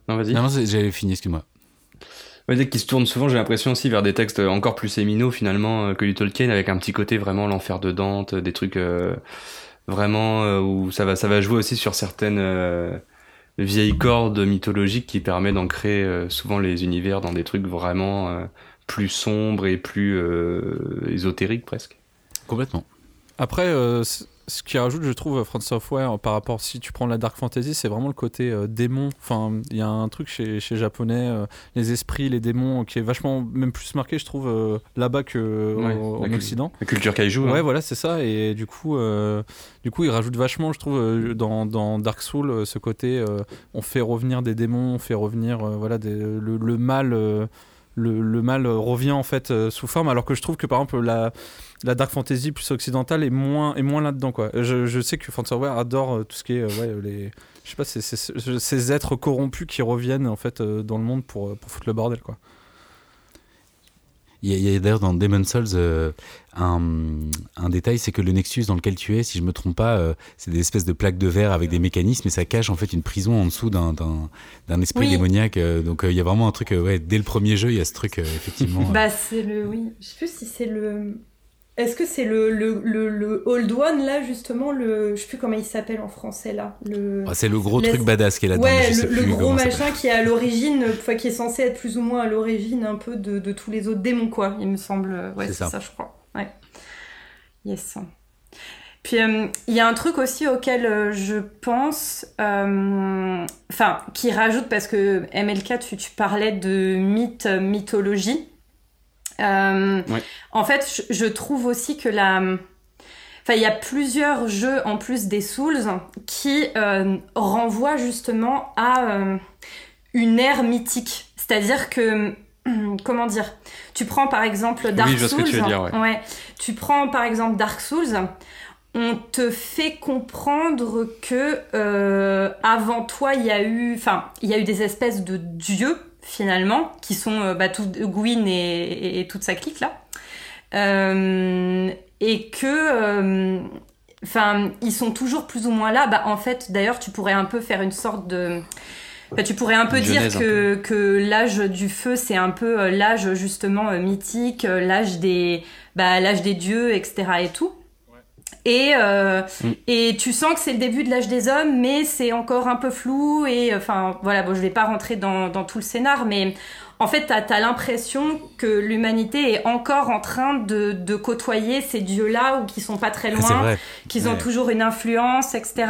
Non, vas-y. non non j'avais fini excuse-moi Ouais, qu'ils se tournent souvent, j'ai l'impression aussi vers des textes encore plus séminaux finalement euh, que du Tolkien, avec un petit côté vraiment l'enfer de Dante, des trucs euh, vraiment euh, où ça va, ça va jouer aussi sur certaines euh, vieilles cordes mythologiques qui permet d'ancrer euh, souvent les univers dans des trucs vraiment euh, plus sombres et plus euh, ésotériques presque. complètement Après, euh, ce qui rajoute, je trouve, From Software par rapport si tu prends la Dark Fantasy, c'est vraiment le côté euh, démon. Enfin, il y a un truc chez, chez japonais, euh, les esprits, les démons, qui est vachement même plus marqué, je trouve, euh, là-bas que Ouais, au- la en Occident. La culture kaiju. Ouais, hein. voilà, c'est ça. Et du coup, euh, du coup, il rajoute vachement, je trouve, euh, dans, dans Dark Souls, euh, ce côté, euh, on fait revenir des démons, on fait revenir, euh, voilà, des- le, le mal. Le, mal revient en fait euh, sous forme alors que je trouve que par exemple la, la dark fantasy plus occidentale est moins est moins là dedans quoi. Je, je sais que From Software adore euh, tout ce qui est euh, ouais, les je sais pas c'est- c'est- ces êtres corrompus qui reviennent en fait dans le monde pour, pour foutre le bordel quoi Il y a, d'ailleurs dans Demon Souls euh, un, un détail, c'est que le Nexus dans lequel tu es, si je me trompe pas, euh, c'est des espèces de plaques de verre avec des mécanismes et ça cache en fait une prison en dessous d'un, esprit Oui. démoniaque. euh, donc il y a vraiment un truc, ouais, dès le premier jeu, il y a ce truc effectivement. Bah, c'est le. Oui. Je sais plus si c'est le. Est-ce que c'est le, le, le, le Old One, là, justement le... Je sais plus comment il s'appelle en français, là. Le... ah, c'est le gros truc badass qui est là-dedans. Ouais, le, gros machin qui est à l'origine, enfin qui est censé être plus ou moins à l'origine un peu de, de tous les autres démons, quoi, il me semble. Ouais, C'est ça. ça. je crois. Ouais. Yes. Puis euh, il y a un truc aussi auquel euh, je pense, euh, enfin, qui rajoute, parce que MLK, tu, tu parlais de mythe, mythologie. Euh, Ouais. En fait, je, trouve aussi que la. Enfin, il y a plusieurs jeux en plus des Souls qui euh, renvoient justement à euh, une ère mythique. C'est-à-dire que, comment dire, tu prends par exemple Dark Oui, Souls. tu ouais. Prends par exemple Dark Souls. On te fait comprendre que euh, avant toi, il y a eu, enfin, il y a eu des espèces de dieux finalement, qui sont euh, bah, tout, Gwyn et, et- et toute sa clique là. Euh, et que, euh, enfin, ils sont toujours plus ou moins là. Bah, en fait, d'ailleurs, tu pourrais un peu faire une sorte de. bah, tu pourrais un peu dire que, que l'âge du feu, c'est un peu l'âge justement mythique, l'âge des, bah, l'âge des dieux, etc. et tout. Et, euh, Mm. et tu sens que c'est le début de l'âge des hommes, mais c'est encore un peu flou. Et enfin, voilà, bon, je vais pas rentrer dans, dans tout le scénar, mais en fait, t'as as, l'impression que l'humanité est encore en train de, de côtoyer ces dieux-là ou qui sont pas très Ah, loin, qu'ils ont Ouais. toujours une influence, etc.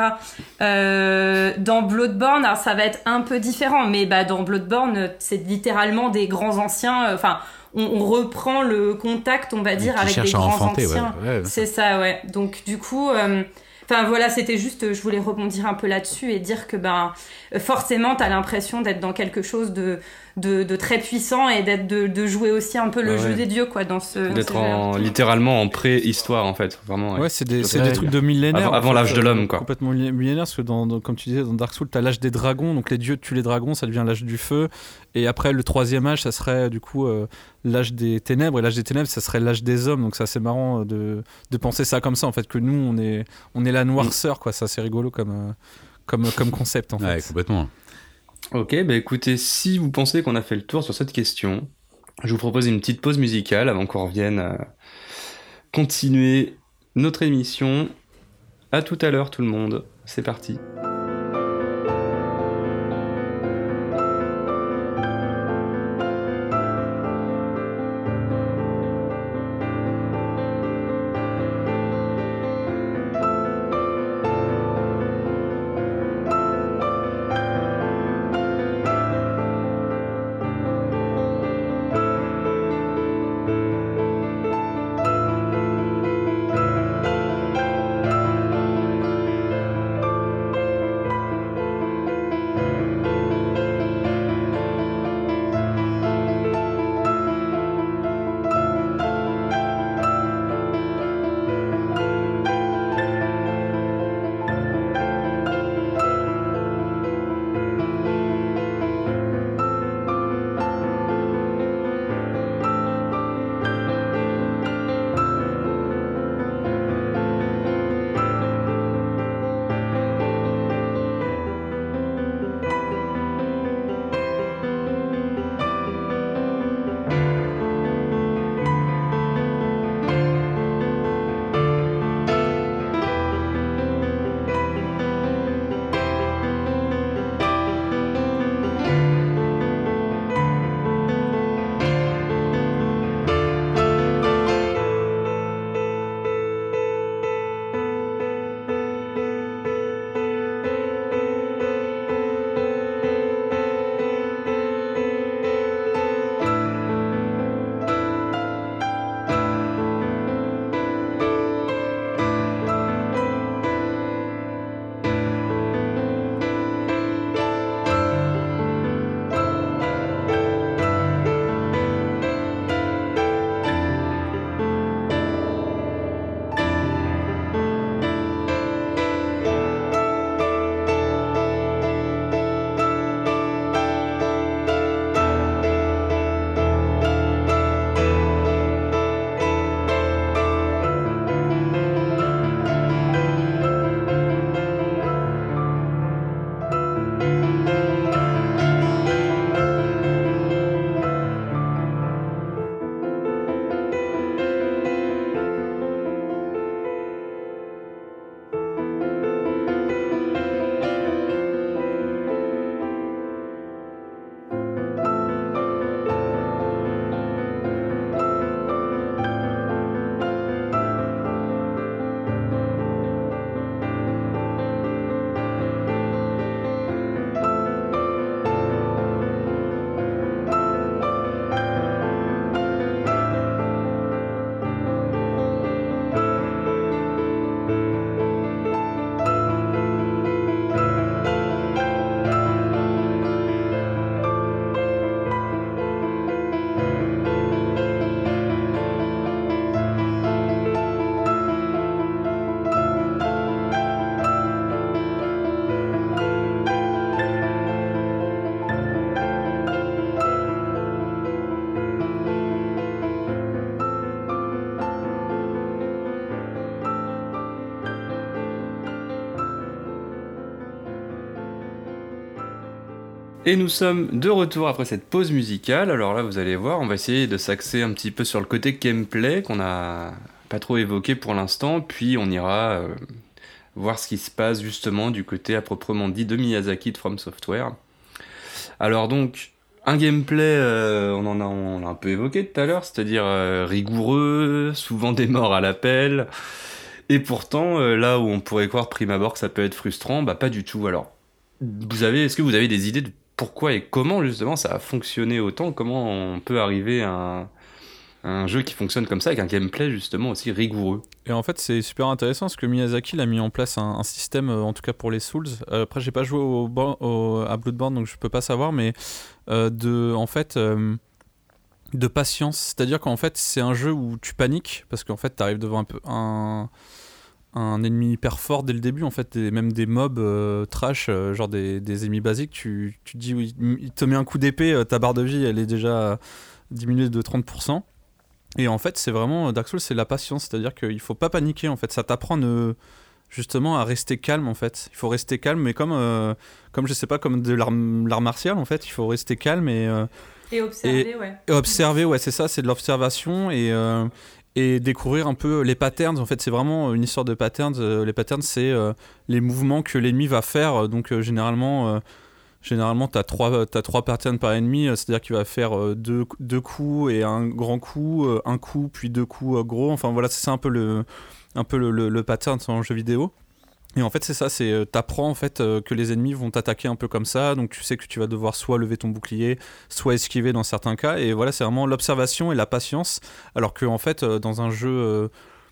Euh, dans Bloodborne, alors ça va être un peu différent, mais bah, dans Bloodborne, c'est littéralement des grands anciens. euh, Enfin, on, on reprend le contact, on va dire, avec à grands enfanter, anciens. Ouais, ouais. C'est ça, ouais. Donc du coup, euh, enfin voilà, c'était juste, je voulais rebondir un peu là-dessus et dire que ben forcément, t'as l'impression d'être dans quelque chose de, de, de très puissant et d'être de, de jouer aussi un peu le Ouais, jeu ouais. des dieux, quoi, dans ce. D'être en, littéralement en préhistoire, en fait. Vraiment. Ouais, c'est des, c'est fait. des trucs de millénaires. Avant- fait, l'âge de euh, l'homme, quoi. Complètement millénaire, millénaire, parce que dans, dans- comme tu disais, dans Dark Souls, t'as l'âge des dragons, donc les dieux tuent les dragons, ça devient l'âge du feu. Et après, le troisième âge, ça serait du coup euh, l'âge des ténèbres. Et l'âge des ténèbres, ça serait l'âge des hommes. Donc c'est assez marrant euh, de, de penser ça comme ça, en fait, que nous, on est, on est la noirceur, quoi. C'est assez rigolo comme, euh, comme, comme concept, en fait. Ouais, complètement. Ok, bah écoutez, si vous pensez qu'on a fait le tour sur cette question, je vous propose une petite pause musicale avant qu'on revienne euh, continuer notre émission. À tout à l'heure tout le monde, c'est parti. Et nous sommes de retour après cette pause musicale. Alors là, vous allez voir, on va essayer de s'axer un petit peu sur le côté gameplay qu'on a pas trop évoqué pour l'instant, puis on ira euh, voir ce qui se passe justement du côté à proprement dit de Miyazaki de From Software. Alors donc, un gameplay, euh, on en a, un peu évoqué tout à l'heure, c'est-à-dire euh, rigoureux, souvent des morts à l'appel. Et pourtant, là où on pourrait croire prime abord que ça peut être frustrant, bah pas du tout. Alors, vous avez, est-ce que vous avez des idées de pourquoi et comment justement ça a fonctionné autant? Comment on peut arriver à un, jeu qui fonctionne comme ça avec un gameplay justement aussi rigoureux? Et en fait, c'est super intéressant parce que Miyazaki a mis en place un, système, euh, en tout cas pour les Souls. Euh, après, j'ai pas joué à Bloodborne donc je peux pas savoir, mais euh, de, en fait, de patience. C'est-à-dire qu'en fait, c'est un jeu où tu paniques parce qu'en fait, t'arrives devant un peu un un ennemi hyper fort dès le début en fait et même des mobs euh, trash euh, genre des, des ennemis basiques tu, tu te dis oui, il te met un coup d'épée euh, ta barre de vie elle est déjà diminuée de 30% et en fait c'est vraiment Dark Souls c'est la patience c'est à dire qu'il faut pas paniquer en fait. Ça t'apprend justement à rester calme en fait. Il faut rester calme mais comme comme je sais pas comme de l'art martial en fait il faut rester calme et Et observer, ouais. et observer, ouais, c'est ça, c'est de l'observation et, euh, et découvrir un peu les patterns. En fait, c'est vraiment une histoire de patterns. Euh, les patterns, c'est euh, les mouvements que l'ennemi va faire. Donc, euh, généralement, euh, généralement tu as trois, trois patterns par ennemi. euh, C'est-à-dire qu'il va faire euh, deux, deux coups et un grand coup, euh, un coup, puis deux coups euh, gros. Enfin, voilà, c'est un peu le, un peu le, le, le pattern en jeu vidéo. Et en fait, c'est ça, c'est euh, t'apprends en fait euh, que les ennemis vont t'attaquer un peu comme ça, donc tu sais que tu vas devoir soit lever ton bouclier, soit esquiver dans certains cas. Et voilà, c'est vraiment l'observation et la patience. Alors que en fait, euh, dans un jeu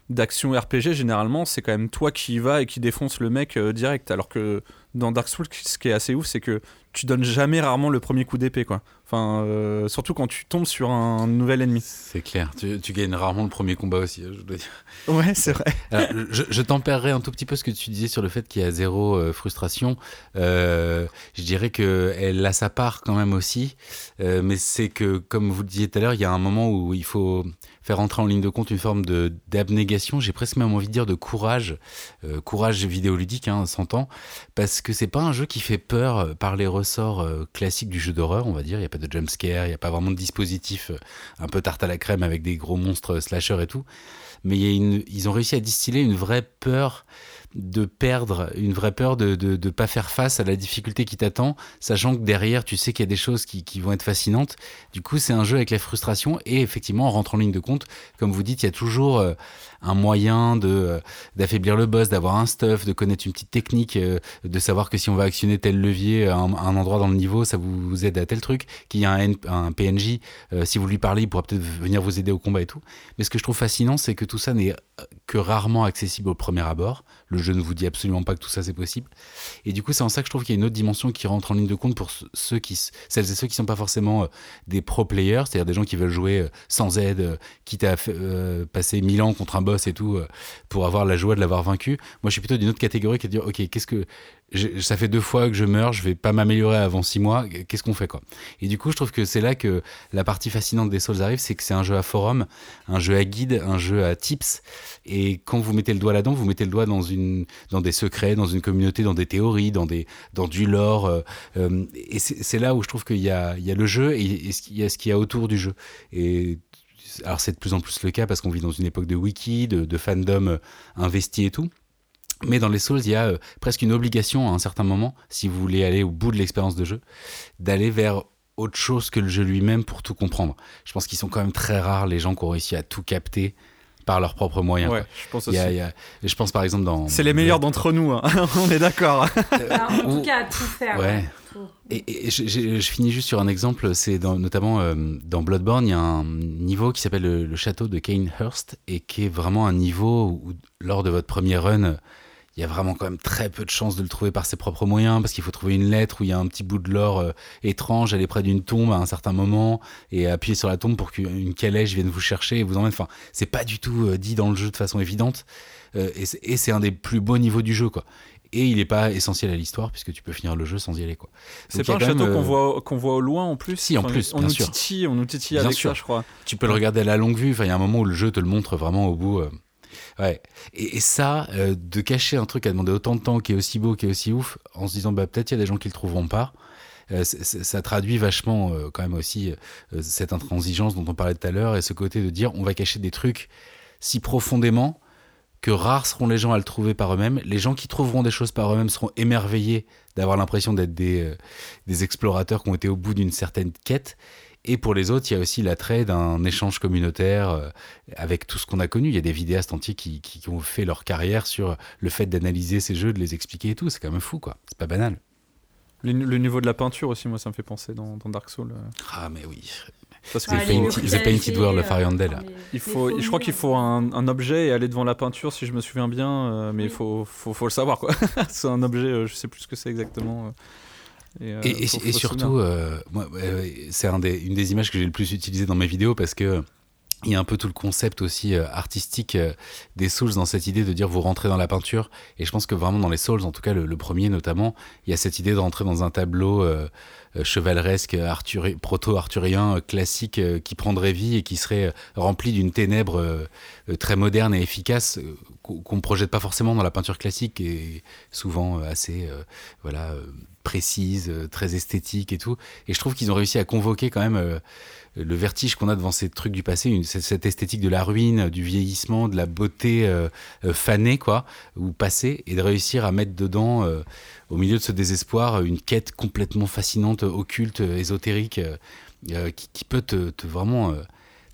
d'action RPG, généralement, c'est quand même toi qui y vas et qui défonce le mec direct. Alors que dans Dark Souls, ce qui est assez ouf, c'est que tu donnes jamais rarement le premier coup d'épée, quoi. Enfin, euh, surtout quand tu tombes sur un nouvel ennemi. C'est clair, tu, tu gagnes rarement le premier combat aussi, hein, je dois dire. Ouais, c'est vrai. Alors, je, je tempérerai un tout petit peu ce que tu disais sur le fait qu'il y a zéro euh, frustration. Euh, je dirais qu'elle a sa part quand même aussi, mais c'est que, comme vous le disiez tout à l'heure, il y a un moment où il faut faire en ligne de compte une forme de d'abnégation, j'ai presque même envie de dire de courage, euh, courage vidéoludique, hein, s'entend, parce que c'est pas un jeu qui fait peur euh, par les ressorts euh, classiques du jeu d'horreur, on va dire. Il n'y a pas de jumpscare, il n'y a pas vraiment de dispositif un peu tarte à la crème avec des gros monstres slasher et tout. Mais ils ont réussi à distiller une vraie peur de perdre, une vraie peur de ne pas faire face à la difficulté qui t'attend, sachant que derrière, tu sais qu'il y a des choses qui, qui vont être fascinantes. Du coup, c'est un jeu avec la frustration et effectivement, en rentrant en ligne de compte, comme vous dites, il y a toujours euh, un moyen de euh, d'affaiblir le boss, d'avoir un stuff, de connaître une petite technique, euh, de savoir que si on va actionner tel levier à un, endroit dans le niveau, ça vous, aide à tel truc, qu'il y a un, un PNJ, si vous lui parlez, il pourra peut-être venir vous aider au combat et tout. Mais ce que je trouve fascinant, c'est que tout ça n'est que rarement accessible au premier abord. Le jeu ne vous dit absolument pas que tout ça c'est possible. Et du coup, c'est en ça que je trouve qu'il y a une autre dimension qui rentre en ligne de compte pour ce- ceux qui, celles et ceux qui sont pas forcément euh, des pro players, c'est-à-dire des gens qui veulent jouer euh, sans aide, euh, quitte à passer mille ans contre un boss et tout, pour avoir la joie de l'avoir vaincu. Moi, je suis plutôt d'une autre catégorie qui est de dire, ok, qu'est-ce que j'ai- ça fait deux fois que je meurs, je vais pas m'améliorer avant six mois, qu'est-ce qu'on fait quoi? Et du coup, je trouve que c'est là que la partie fascinante des Souls arrive, c'est que c'est un jeu à forum, un jeu à guide, un jeu à tips, et quand vous mettez le doigt là-dedans, vous mettez le doigt dans une, dans des secrets, dans une communauté, dans des théories, dans des, dans du lore, euh, euh, et c'est c'est là où je trouve qu'il y a, il y a le jeu et, et ce qu'il y a ce qu'il y a autour du jeu. Et alors c'est de plus en plus le cas parce qu'on vit dans une époque de wiki, de, de fandom euh, investi et tout. Mais dans les Souls, il y a euh, presque une obligation à un certain moment, si vous voulez aller au bout de l'expérience de jeu, d'aller vers autre chose que le jeu lui-même pour tout comprendre. Je pense qu'ils sont quand même très rares les gens qui ont réussi à tout capter par leurs propres moyens. Ouais, je pense y aussi. a- y a- je pense par exemple dans. C'est les meilleurs d'entre nous, hein. on est d'accord. Enfin, en Ou- tout cas, à tout faire. Ouais. Tout. Et, et je, je- je finis juste sur un exemple, c'est dans- notamment euh, dans Bloodborne, il y a un niveau qui s'appelle le, le château de Kanehurst et qui est vraiment un niveau où, lors de votre premier run, il y a vraiment quand même très peu de chances de le trouver par ses propres moyens parce qu'il faut trouver une lettre où il y a un petit bout de l'or euh, étrange, aller près d'une tombe à un certain moment et appuyer sur la tombe pour qu'une calèche vienne vous chercher et vous emmène. Enfin, c'est pas du tout euh, dit dans le jeu de façon évidente Euh, et c'est- un des plus beaux niveaux du jeu, quoi. Et il n'est pas essentiel à l'histoire puisque tu peux finir le jeu sans y aller, quoi. C'est pas un château qu'on voit, qu'on voit au loin en plus? Si, en plus, on bien nous sûr. titille, on nous titille Bien avec sûr. ça, je crois. Tu peux le regarder à la longue vue. Enfin, il y a un moment où le jeu te le montre vraiment au bout. Ouais. Et, ça, euh, de cacher un truc à demander autant de temps, qui est aussi beau, qui est aussi ouf, en se disant, bah, peut-être il y a des gens qui le trouveront pas. euh, ça traduit vachement euh, quand même aussi cette intransigeance dont on parlait tout à l'heure et ce côté de dire on va cacher des trucs si profondément que rares seront les gens à le trouver par eux-mêmes. Les gens qui trouveront des choses par eux-mêmes seront émerveillés d'avoir l'impression d'être des explorateurs qui ont été au bout d'une certaine quête. Et pour les autres, il y a aussi l'attrait d'un échange communautaire euh, avec tout ce qu'on a connu. Il y a des vidéastes entiers qui, qui- qui ont fait leur carrière sur le fait d'analyser ces jeux, de les expliquer et tout. C'est quand même fou, quoi. C'est pas banal. Le, le niveau de la peinture aussi, moi, ça me fait penser dans, dans Dark Souls. euh, Ah, mais oui. Parce que The Ah, les The Painted World of euh, Ariandel. enfin, les- il les faut, faux je crois qu'il faut un, un objet et aller devant la peinture, si je me souviens bien, euh, mais il Oui. faut, faut, faut le savoir, quoi. c'est un objet, euh, je sais plus ce que c'est exactement. Et, euh, Et, et- surtout, euh, euh, c'est un des- une des images que j'ai le plus utilisées dans mes vidéos parce que il y a un peu tout le concept aussi euh, artistique euh, des Souls dans cette idée de dire vous rentrez dans la peinture. Et je pense que vraiment dans les Souls, en tout cas le, le premier notamment, il y a cette idée de rentrer dans un tableau euh, chevaleresque, arthuri- proto-arthurien, classique, qui prendrait vie et qui serait rempli d'une ténèbre très moderne et efficace qu'on ne projette pas forcément dans la peinture classique et souvent euh, assez euh, voilà euh, précise, très esthétique et tout. Et je trouve qu'ils ont réussi à convoquer quand même le vertige qu'on a devant ces trucs du passé, cette- esthétique de la ruine, du vieillissement, de la beauté fanée, quoi, ou passée, et de réussir à mettre dedans, au milieu de ce désespoir, une quête complètement fascinante, occulte, ésotérique, qui, qui peut te, vraiment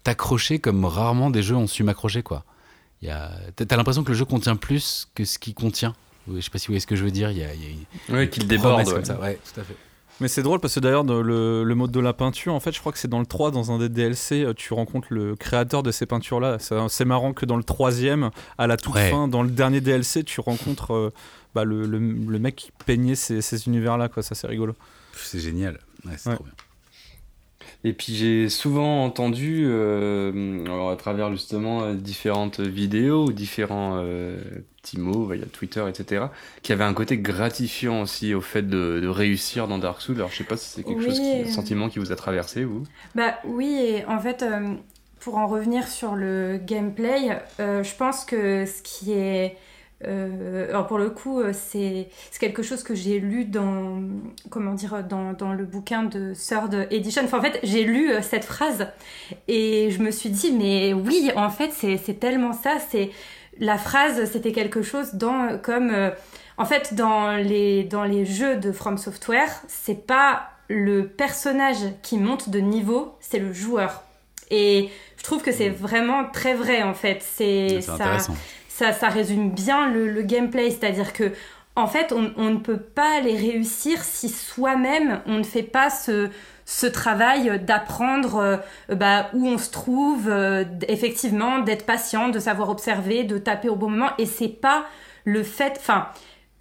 t'accrocher comme rarement des jeux ont su m'accrocher, quoi. Il y a- T'as l'impression que le jeu contient plus que ce qu'il contient. Je sais pas si vous voyez ce que je veux dire. Il y a, il y a une Ouais, qu'il déborde. comme ouais. ça. Ouais, tout à fait. Mais c'est drôle parce que d'ailleurs, dans le, le mode de la peinture, en fait, je crois que c'est dans le 3, dans un des DLC, euh, tu rencontres le créateur de ces peintures-là. C'est c'est marrant que dans le troisième, à la toute Ouais. fin, dans le dernier DLC, tu rencontres euh, bah, le, le- le mec qui peignait ces, ces univers-là, quoi. Ça, c'est rigolo. C'est génial. Ouais, c'est Ouais. trop bien. Et puis j'ai souvent entendu, euh, alors à travers justement euh, différentes vidéos ou différents euh, petits mots via Twitter, etc., qu'il y avait un côté gratifiant aussi au fait de, de réussir dans Dark Souls. Alors je sais pas si c'est quelque Oui. chose, qui, un sentiment qui vous a traversé, vous. Bah oui, et en fait, euh, pour en revenir sur le gameplay, je pense que ce qui est... euh, alors pour le coup, euh, c'est quelque chose que j'ai lu dans, comment dire, dans, dans le bouquin de Third Edition. Enfin, en fait, j'ai lu euh, cette phrase et je me suis dit, mais oui, en fait, c'est tellement ça. C'est la phrase, c'était quelque chose dans comme, euh, en fait, dans les dans les jeux de From Software, c'est pas le personnage qui monte de niveau, c'est le joueur. Et je trouve que c'est vraiment très vrai en fait. C'est ça, intéressant. Ça, ça résume bien le, le gameplay, c'est-à-dire que en fait, on, on ne peut pas les réussir si soi-même on ne fait pas ce, ce travail d'apprendre euh, bah, où on se trouve, euh, effectivement, d'être patient, de savoir observer, de taper au bon moment. Et c'est pas le fait, enfin,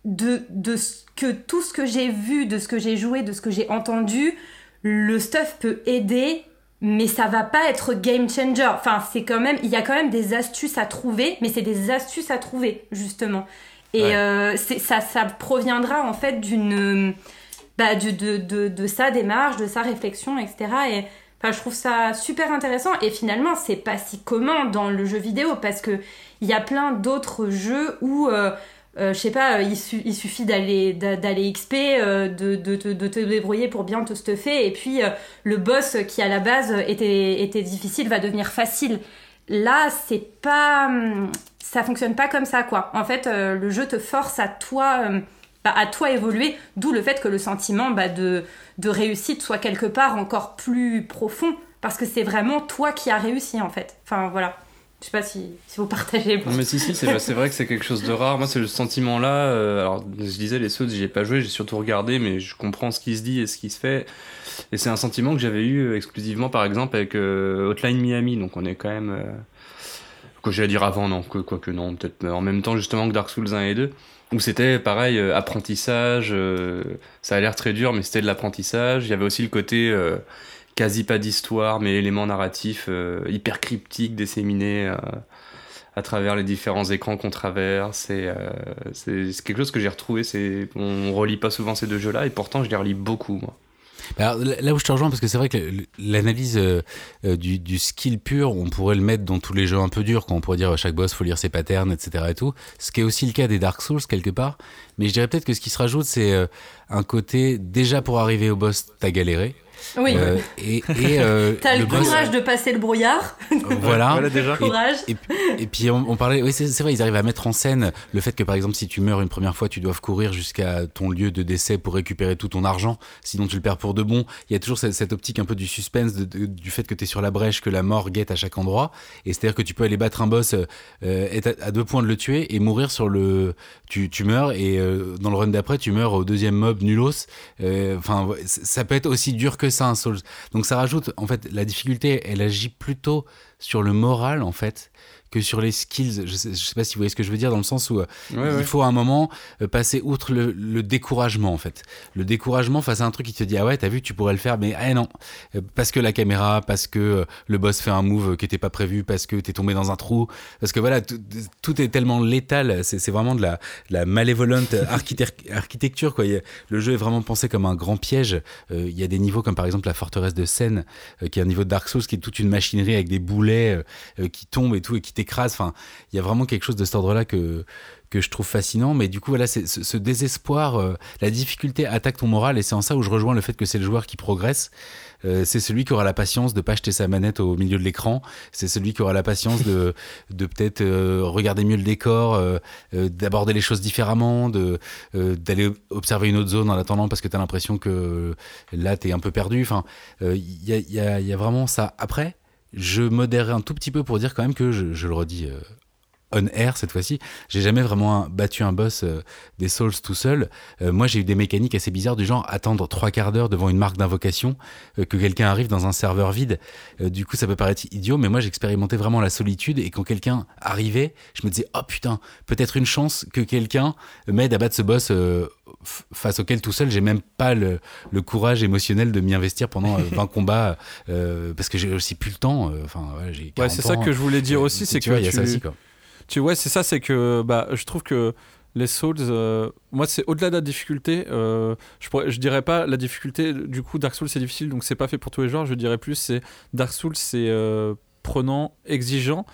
de, de ce que tout ce que j'ai vu, de ce que j'ai joué, de ce que j'ai entendu, le stuff peut aider, mais ça va pas être game changer. Enfin, c'est quand même, il y a quand même des astuces à trouver, mais c'est des astuces à trouver justement. Et Ouais. euh, ça, ça proviendra en fait d'une, bah, de, de sa démarche, de sa réflexion, etc. Et enfin, je trouve ça super intéressant. Et finalement, c'est pas si commun dans le jeu vidéo parce que il y a plein d'autres jeux où euh, euh, je sais pas, euh, il, su- il suffit d'aller d'a- d'aller XP, euh, de, de, te- de te débrouiller pour bien te stuffer, et puis le boss qui à la base était, était difficile va devenir facile. Là, c'est pas, hum, ça fonctionne pas comme ça quoi. En fait, le jeu te force à toi, hum, bah, à toi évoluer, d'où le fait que le sentiment bah, de, de réussite soit quelque part encore plus profond, parce que c'est vraiment toi qui as réussi en fait. Enfin voilà. Je sais pas si, si vous partagez. Non, mais si, si, c'est vrai que c'est quelque chose de rare. Moi, c'est le sentiment-là. euh, alors, je disais, les sauts, j'ai pas joué, j'ai surtout regardé, mais je comprends ce qui se dit et ce qui se fait. Et c'est un sentiment que j'avais eu euh, exclusivement, par exemple, avec euh, Hotline Miami. Donc, on est quand même. euh, Quoi, j'allais dire avant, non, que, quoi que non, peut-être en même temps, justement, que Dark Souls 1 et 2. Où c'était pareil, euh, apprentissage. euh, ça a l'air très dur, mais c'était de l'apprentissage. Il y avait aussi le côté. euh, quasi pas d'histoire, mais éléments narratifs euh, hyper cryptiques disséminés euh, à travers les différents écrans qu'on traverse. Euh, c'est quelque chose que j'ai retrouvé. C'est on relit pas souvent ces deux jeux-là, et pourtant je les relis beaucoup, moi. Alors, là où je te rejoins, parce que c'est vrai que l'analyse du, du, skill pur, on pourrait le mettre dans tous les jeux un peu durs, quand on pourrait dire chaque boss faut lire ses patterns, etc. et tout. Ce qui est aussi le cas des Dark Souls quelque part. Mais je dirais peut-être que ce qui se rajoute, c'est un côté déjà pour arriver au boss, t'as galéré. Oui. Euh, et, et euh, T'as le, courage de passer le brouillard. Voilà. Voilà, déjà. courage. Et, et puis on, on parlait, oui c'est vrai, ils arrivent à mettre en scène le fait que par exemple si tu meurs une première fois, tu dois courir jusqu'à ton lieu de décès pour récupérer tout ton argent, sinon tu le perds pour de bon. Il y a toujours cette, cette optique un peu du suspense, de- de- du fait que tu es sur la brèche, que la mort guette à chaque endroit. Et c'est-à-dire que tu peux aller battre un boss, euh, être à, à deux points de le tuer et mourir sur le... Tu, tu meurs et euh, dans le run d'après, tu meurs au deuxième mob nulos. Enfin, ça peut être aussi dur que Donc ça rajoute, en fait, la difficulté, elle agit plutôt sur le moral, en fait, que sur les skills. Je sais, je sais pas si vous voyez ce que je veux dire, dans le sens où euh, ouais. il faut à un moment euh, passer outre le, le découragement, en fait. Le découragement face à un truc qui te dit, ah ouais, t'as vu, tu pourrais le faire, mais ah non. Euh, Parce que la caméra, parce que le boss fait un move qui était pas prévu, parce que t'es tombé dans un trou, parce que voilà, tout, tout est tellement létal, c'est vraiment de la, de la malévolente architect- architecture, quoi. Le jeu est vraiment pensé comme un grand piège. Il y a des niveaux comme par exemple la forteresse de Seine, qui est un niveau de Dark Souls, qui est toute une machinerie avec des boulets qui tombent et tout, et qui Enfin, il y a vraiment quelque chose de cet ordre-là que que je trouve fascinant, mais du coup voilà, c'est ce, ce désespoir, euh, la difficulté attaque ton moral, et c'est en ça où je rejoins le fait que c'est le joueur qui progresse. Euh, c'est celui qui aura la patience de pas jeter sa manette au milieu de l'écran. C'est celui qui aura la patience de, de peut-être euh, regarder mieux le décor, d'aborder les choses différemment, de d'aller observer une autre zone en attendant parce que tu as l'impression que là tu es un peu perdu. Enfin, il y, a, il y a- il y a vraiment ça. Après, je modérerai un tout petit peu pour dire quand même que je, je le redis. On air cette fois-ci, j'ai jamais vraiment battu un boss euh, des Souls tout seul. Euh, moi, j'ai eu des mécaniques assez bizarres du genre attendre trois quarts d'heure devant une marque d'invocation, euh, que quelqu'un arrive dans un serveur vide. Du coup, ça peut paraître idiot, mais moi, j'expérimentais vraiment la solitude et quand quelqu'un arrivait, je me disais oh putain, peut-être une chance que quelqu'un m'aide à battre ce boss face auquel tout seul, j'ai même pas le, le courage émotionnel de m'y investir pendant euh, 20 combats parce que j'ai aussi plus le temps. Enfin, ouais, j'ai Ouais, 40 c'est ça que je voulais dire aussi, c'est tu que vois, il y a tu- ça aussi quoi. Tu ouais, c'est ça, c'est que bah, je trouve que les Souls, euh, moi, c'est au-delà de la difficulté. euh, je, pourrais, je dirais pas la difficulté. Du coup, Dark Souls c'est difficile, donc c'est pas fait pour tous les joueurs. Je dirais plus, c'est Dark Souls, c'est euh, prenant, exigeant.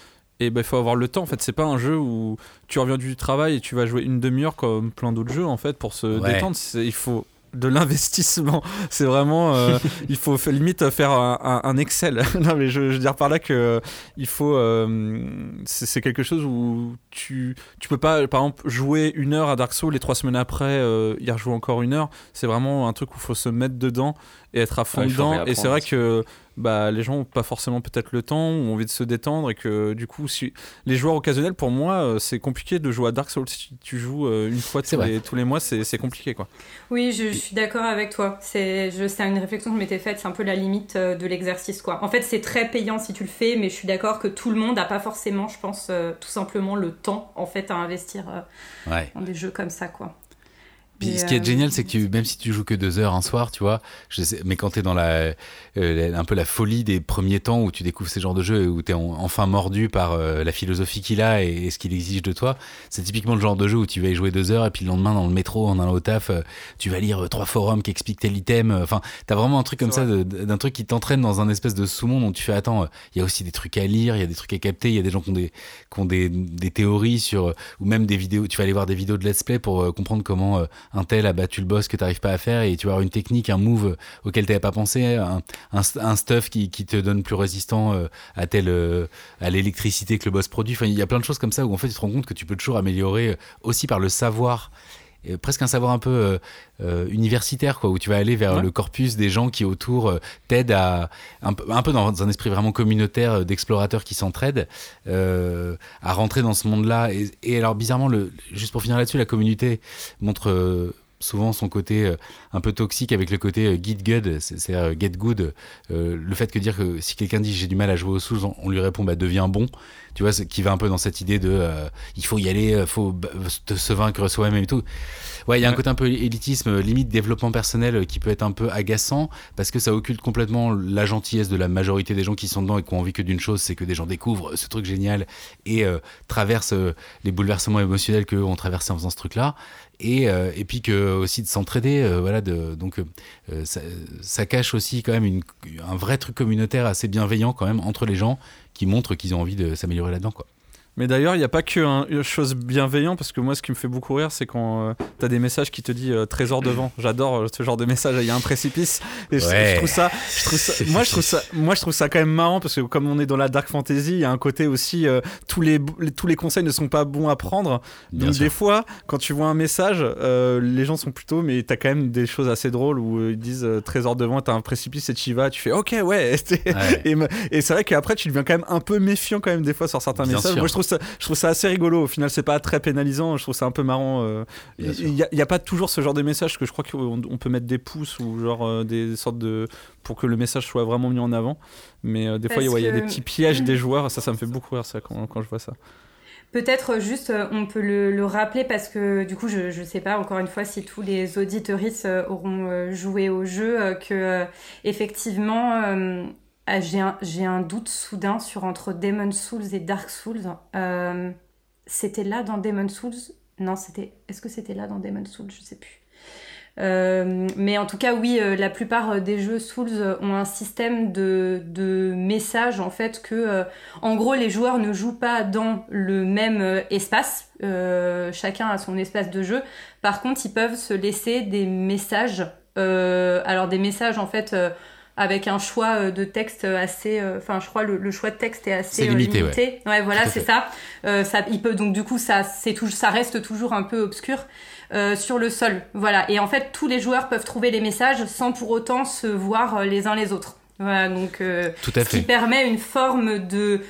Et ben, il faut avoir le temps. En fait, c'est pas un jeu où tu reviens du travail et tu vas jouer une demi-heure comme plein d'autres jeux en fait pour se Ouais. détendre. Il faut de l'investissement. C'est vraiment, euh, il faut fa- limite faire un, Excel. non mais je, veux dire par là que il faut, euh, c'est quelque chose où tu, tu peux pas, par exemple, jouer une heure à Dark Souls et trois semaines après euh, y rejouer encore une heure. C'est vraiment un truc où il faut se mettre dedans et être à fond Ouais, dedans. Et c'est vrai que bah, les gens ont pas forcément peut-être le temps ou envie de se détendre et que du coup, si les joueurs occasionnels, pour moi, euh, c'est compliqué de jouer à Dark Souls. Si tu joues euh, une fois tous les, tous les mois, c'est c'est compliqué quoi. Oui, je, je suis d'accord avec toi. C'est je- c'est une réflexion que je m'étais faite, c'est un peu la limite euh, de l'exercice. quoi. En fait, c'est très payant si tu le fais, mais je suis d'accord que tout le monde n'a pas forcément, je pense, euh, tout simplement le temps en fait à investir euh, Ouais. dans des jeux comme ça. quoi. Puis ce qui est euh, génial, c'est que tu, même si tu joues que deux heures un soir, tu vois, je sais, mais quand t'es dans la, euh, un peu la folie des premiers temps où tu découvres ces genres de jeux et où t'es en- enfin mordu par euh, la philosophie qu'il a et, et ce qu'il exige de toi, c'est typiquement le genre de jeu où tu vas y jouer deux heures et puis le lendemain dans le métro en allant au taf, euh, tu vas lire trois forums qui expliquent tel item. Enfin, t'as vraiment un truc comme ça, d'un truc qui t'entraîne dans un espèce de sous-monde où tu fais attends, il y a aussi des trucs à lire, il y a des trucs à capter, il y a des gens qui ont des, qui ont des, des théories sur ou même des vidéos. Tu vas aller voir des vidéos de let's play pour comprendre comment euh, un tel a battu le boss que t'arrives pas à faire et tu vas avoir une technique, un move auquel t'avais pas pensé, un, un, stuff qui, qui te donne plus résistant euh, à tel euh, à l'électricité que le boss produit. Il y a plein de choses comme ça où en fait tu te rends compte que tu peux toujours améliorer euh, aussi par le savoir. Et presque un savoir un peu euh, euh, universitaire quoi où tu vas aller vers Ouais. le corpus des gens qui autour euh, t'aident à un peu, un peu dans un esprit vraiment communautaire d'explorateurs qui s'entraident euh, à rentrer dans ce monde là et, et alors bizarrement le juste pour finir là-dessus la communauté montre euh, souvent son côté euh, un peu toxique avec le côté euh, get good, c'est c'est, euh, get good. Le fait que dire que si quelqu'un dit j'ai du mal à jouer aux sous, on, lui répond bah deviens bon. Tu vois, qui va un peu dans cette idée de euh, il faut y aller, euh, faut se vaincre soi-même et tout. Ouais, il y a un côté un peu élitisme, limite développement personnel qui peut être un peu agaçant parce que ça occulte complètement la gentillesse de la majorité des gens qui sont dedans et qui ont envie que d'une chose, c'est que des gens découvrent ce truc génial et euh, traversent les bouleversements émotionnels qu'eux ont traversés en faisant ce truc-là. Et, euh, et puis que aussi de s'entraider euh, voilà donc euh, ça, cache aussi quand même un vrai truc communautaire assez bienveillant quand même entre les gens qui montrent qu'ils ont envie de s'améliorer là-dedans quoi Mais d'ailleurs, il n'y a pas que un- une chose bienveillante, parce que moi, ce qui me fait beaucoup rire, c'est quand tu as des messages qui te disent euh, trésor devant. J'adore euh, ce genre de message. Il y a un précipice. Et je- Ouais. je, trouve ça, je trouve ça, moi, je trouve ça, moi, je trouve ça quand même marrant, parce que comme on est dans la dark fantasy, il y a un côté aussi, euh, tous, les, tous les conseils ne sont pas bons à prendre. Donc, des fois, quand tu vois un message, euh, les gens sont plutôt, mais tu as quand même des choses assez drôles où euh, ils disent euh, trésor devant, tu as un précipice et tu y vas, tu fais ok, ouais. Ouais. Et, c'est vrai qu'après, tu deviens quand même un peu méfiant quand même des fois sur certains Bien messages. sûr. Moi, je trouve ça, je trouve ça assez rigolo. Au final, c'est pas très pénalisant. Je trouve ça un peu marrant. euh. Il y, a- pas toujours ce genre de message que je crois qu'on on peut mettre des pouces ou genre euh, des sortes de pour que le message soit vraiment mis en avant. Mais euh, des fois, il y a- Parce ouais, il y a des petits pièges des joueurs. Ça, ça me fait beaucoup rire ça quand, quand je vois ça. Peut-être juste, on peut le, le rappeler parce que du coup, je ne sais pas encore une fois si tous les auditoristes euh, auront joué au jeu, que effectivement, j'ai un, j'ai un doute soudain sur entre Demon Souls et Dark Souls. Euh, c'était là dans Demon Souls? Non, c'était. Est-ce que c'était là dans Demon Souls? Je sais plus. Euh, mais en tout cas, oui, euh, la plupart des jeux Souls ont un système de, de messages en fait que, en gros, les joueurs ne jouent pas dans le même espace. Chacun a son espace de jeu. Par contre, ils peuvent se laisser des messages. Alors des messages en fait. Euh, avec un choix euh, de texte assez, euh, enfin je crois le, le choix de texte est assez C'est euh, limité, limité. Ouais, voilà, Tout à c'est ça. Euh, ça. Il peut donc du coup ça, c'est tout, ça reste toujours un peu obscur euh, sur le sol. Voilà. Et en fait, tous les joueurs peuvent trouver les messages sans pour autant se voir euh, les uns les autres. Voilà. Donc, euh, Tout à ce qui fait. permet une forme de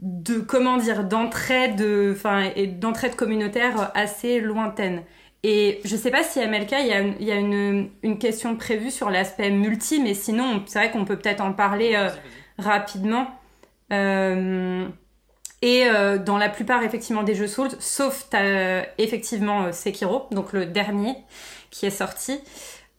de comment dire d'entraide enfin et d'entraide communautaire assez lointaine et je sais pas si à MLK il y a, il y a une, une question prévue sur l'aspect multi mais sinon c'est vrai qu'on peut peut-être en parler euh, rapidement Euh, et euh, dans la plupart effectivement des jeux Souls sauf euh, effectivement euh, Sekiro donc le dernier qui est sorti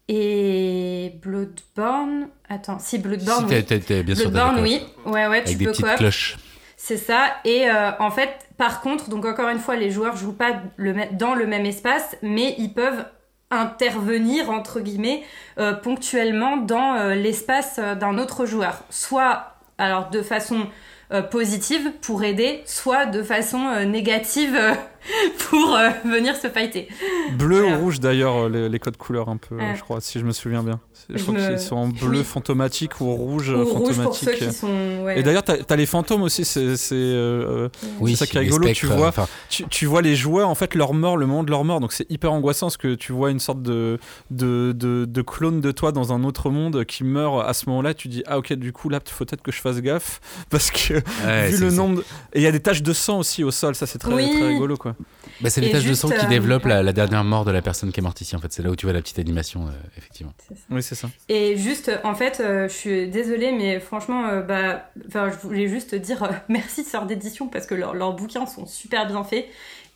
et Bloodborne attends si Bloodborne Si, oui. t'es- t'es- t'es bien Bloodborne, oui. Ouais, ouais, tu Avec des peux petites cloches. C'est ça. Et euh, en fait, par contre, donc encore une fois, les joueurs jouent pas le dans le même espace, mais ils peuvent intervenir entre guillemets euh, ponctuellement dans euh, l'espace euh, d'un autre joueur. Soit alors de façon euh, positive pour aider, soit de façon négative pour venir se fighter. Bleu ou rouge d'ailleurs, les, les codes couleurs un peu, je crois, si je me souviens bien. Je Je crois me- qu'ils sont en bleu Oui. fantomatique ou rouge Ou rouge pour fantomatique. ceux qui sont. ouais. Et d'ailleurs, t'as as les fantômes aussi, c'est c'est, euh, Oui, ça qui est rigolo, tu vois. enfin, tu, tu vois les joueurs, en fait, leur mort, le moment de leur mort, donc c'est hyper angoissant parce que tu vois une sorte de, de, de, de clone de toi dans un autre monde qui meurt à ce moment-là. Tu dis, ah ok, du coup, là, il faut peut-être que je fasse gaffe parce que ouais, vu le nombre. de- Et il y a des taches de sang aussi au sol, ça c'est très, Oui. très rigolo quoi. Bah, c'est les taches de sang qui euh, développent la, la dernière mort de la personne qui est morte ici. En fait, c'est là où tu vois la petite animation, euh, effectivement. Oui, c'est Et juste, en fait, euh, je suis désolée, mais franchement, euh, bah, je voulais juste dire euh, merci Sœur d'édition parce que leurs bouquins sont super bien faits.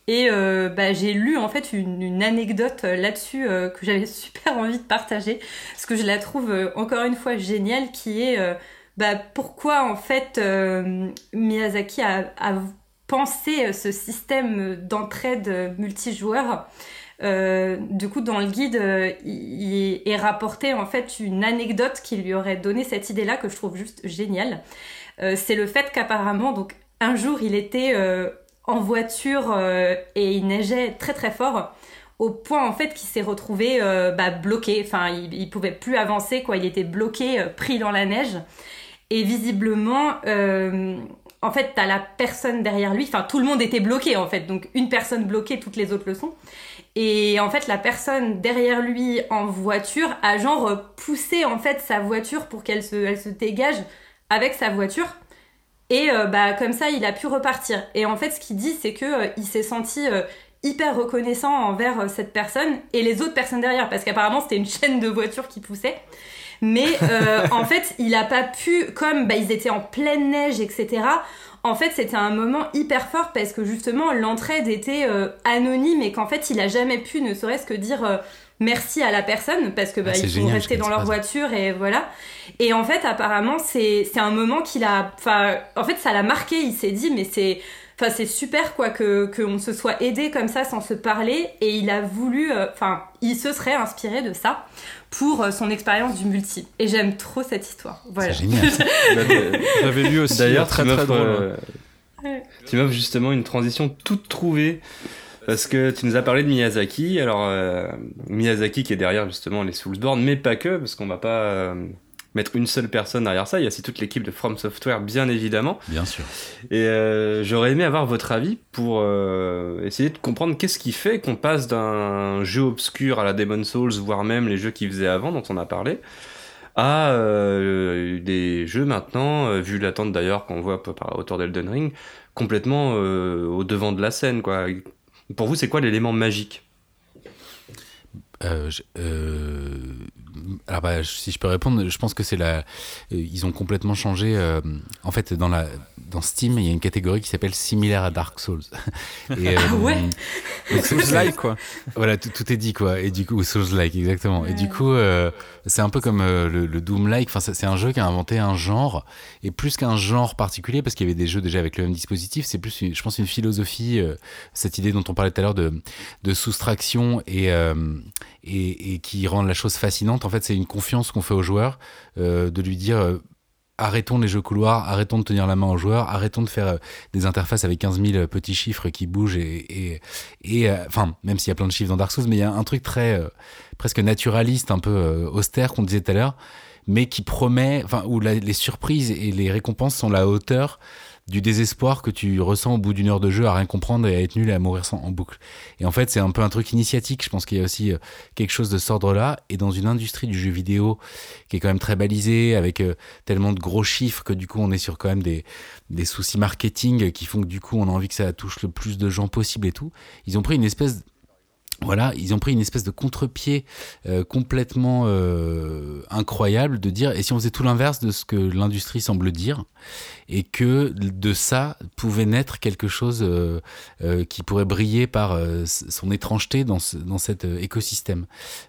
Et euh, bah, j'ai lu en fait une, anecdote là-dessus que j'avais super envie de partager parce que je la trouve encore une fois géniale, qui est bah, pourquoi en fait Miyazaki a, pensé ce système d'entraide multijoueur. Euh, du coup, dans le guide, euh, il, est rapporté en fait une anecdote qui lui aurait donné cette idée-là que je trouve juste géniale. Euh, c'est le fait qu'apparemment, donc un jour, il était en voiture et il neigeait très très fort au point en fait qu'il s'est retrouvé bah, bloqué. Enfin, il, il pouvait plus avancer quoi. Il était bloqué, pris dans la neige. Et visiblement, en fait, t'as la personne derrière lui. Enfin, tout le monde était bloqué en fait. Donc une personne bloquée, toutes les autres le sont. Et en fait, la personne derrière lui en voiture a genre poussé en fait sa voiture pour qu'elle se, dégage avec sa voiture. Et euh, bah comme ça, il a pu repartir. Et en fait, ce qu'il dit, c'est que euh, s'est senti euh, hyper reconnaissant envers cette personne et les autres personnes derrière, parce qu'apparemment c'était une chaîne de voitures qui poussait. Mais euh, en fait, il a pas pu, comme bah, ils étaient en pleine neige, etc. En fait, c'était un moment hyper fort parce que justement l'entraide était euh, anonyme et qu'en fait, il a jamais pu, ne serait-ce que dire euh, merci à la personne parce que bah, Ah, ils sont restés dans leur voiture et voilà. Et en fait, apparemment, c'est c'est un moment qu'il a, enfin, en fait, ça l'a marqué. Il s'est dit, mais c'est Enfin, c'est super quoi que qu'on se soit aidé comme ça sans se parler et il a voulu, euh, enfin, il se serait inspiré de ça pour euh, son expérience du multi. Et j'aime trop cette histoire. Voilà. C'est génial. ça. J'avais lu aussi. D'ailleurs, très tu très drôle. euh, tu m'offres justement une transition toute trouvée. Parce que tu nous as parlé de Miyazaki. Alors, euh, Miyazaki qui est derrière justement les Soulsborne, mais pas que, parce qu'on va pas euh, mettre une seule personne derrière ça. Il y a aussi toute l'équipe de From Software, bien évidemment. Bien sûr. Et euh, j'aurais aimé avoir votre avis pour euh, essayer de comprendre qu'est-ce qui fait qu'on passe d'un jeu obscur à la Demon Souls, voire même les jeux qu'ils faisaient avant, dont on a parlé, à euh, des jeux maintenant, vu l'attente d'ailleurs qu'on voit par autour d'Elden Ring, complètement au devant de la scène. Quoi. Pour vous, c'est quoi l'élément magique? Euh, je- euh, alors bah, si je peux répondre, je pense que c'est la. euh, ils ont complètement changé. euh, en fait, dans la dans Steam, il y a une catégorie qui s'appelle similaire à Dark Souls. Et, Ah ouais Souls-like, quoi. Voilà, tout, tout est dit quoi. Et du coup, Souls-like exactement. Et du coup, euh, c'est un peu comme euh, le, le Doom-like. Enfin, c'est un jeu qui a inventé un genre et plus qu'un genre particulier, parce qu'il y avait des jeux déjà avec le même dispositif. C'est plus, je pense, une philosophie. euh, cette idée dont on parlait tout à l'heure de de soustraction et euh, et, et qui rend la chose fascinante. En fait, c'est une confiance qu'on fait au joueur, euh, de lui dire. Euh, Arrêtons les jeux couloirs, arrêtons de tenir la main aux joueurs, arrêtons de faire euh, des interfaces avec 15 000 petits chiffres qui bougent et, et, euh, enfin, même s'il y a plein de chiffres dans Dark Souls, mais il y a un truc très euh, presque naturaliste, un peu euh, austère qu'on disait tout à l'heure, mais qui promet, enfin, où les surprises et les récompenses sont la hauteur du désespoir que tu ressens au bout d'une heure de jeu à rien comprendre et à être nul et à mourir sans, en boucle. Et en fait, c'est un peu un truc initiatique. Je pense qu'il y a aussi euh, quelque chose de cet ordre-là. Et dans une industrie du jeu vidéo qui est quand même très balisée, avec euh, tellement de gros chiffres que du coup, on est sur quand même des, des soucis marketing qui font que du coup, on a envie que ça touche le plus de gens possible et tout. Ils ont pris une espèce voilà, ils ont pris une espèce de contre-pied euh, complètement euh, incroyable de dire et si on faisait tout l'inverse de ce que l'industrie semble dire et que de ça pouvait naître quelque chose euh, qui pourrait briller par son étrangeté dans, dans cet écosystème.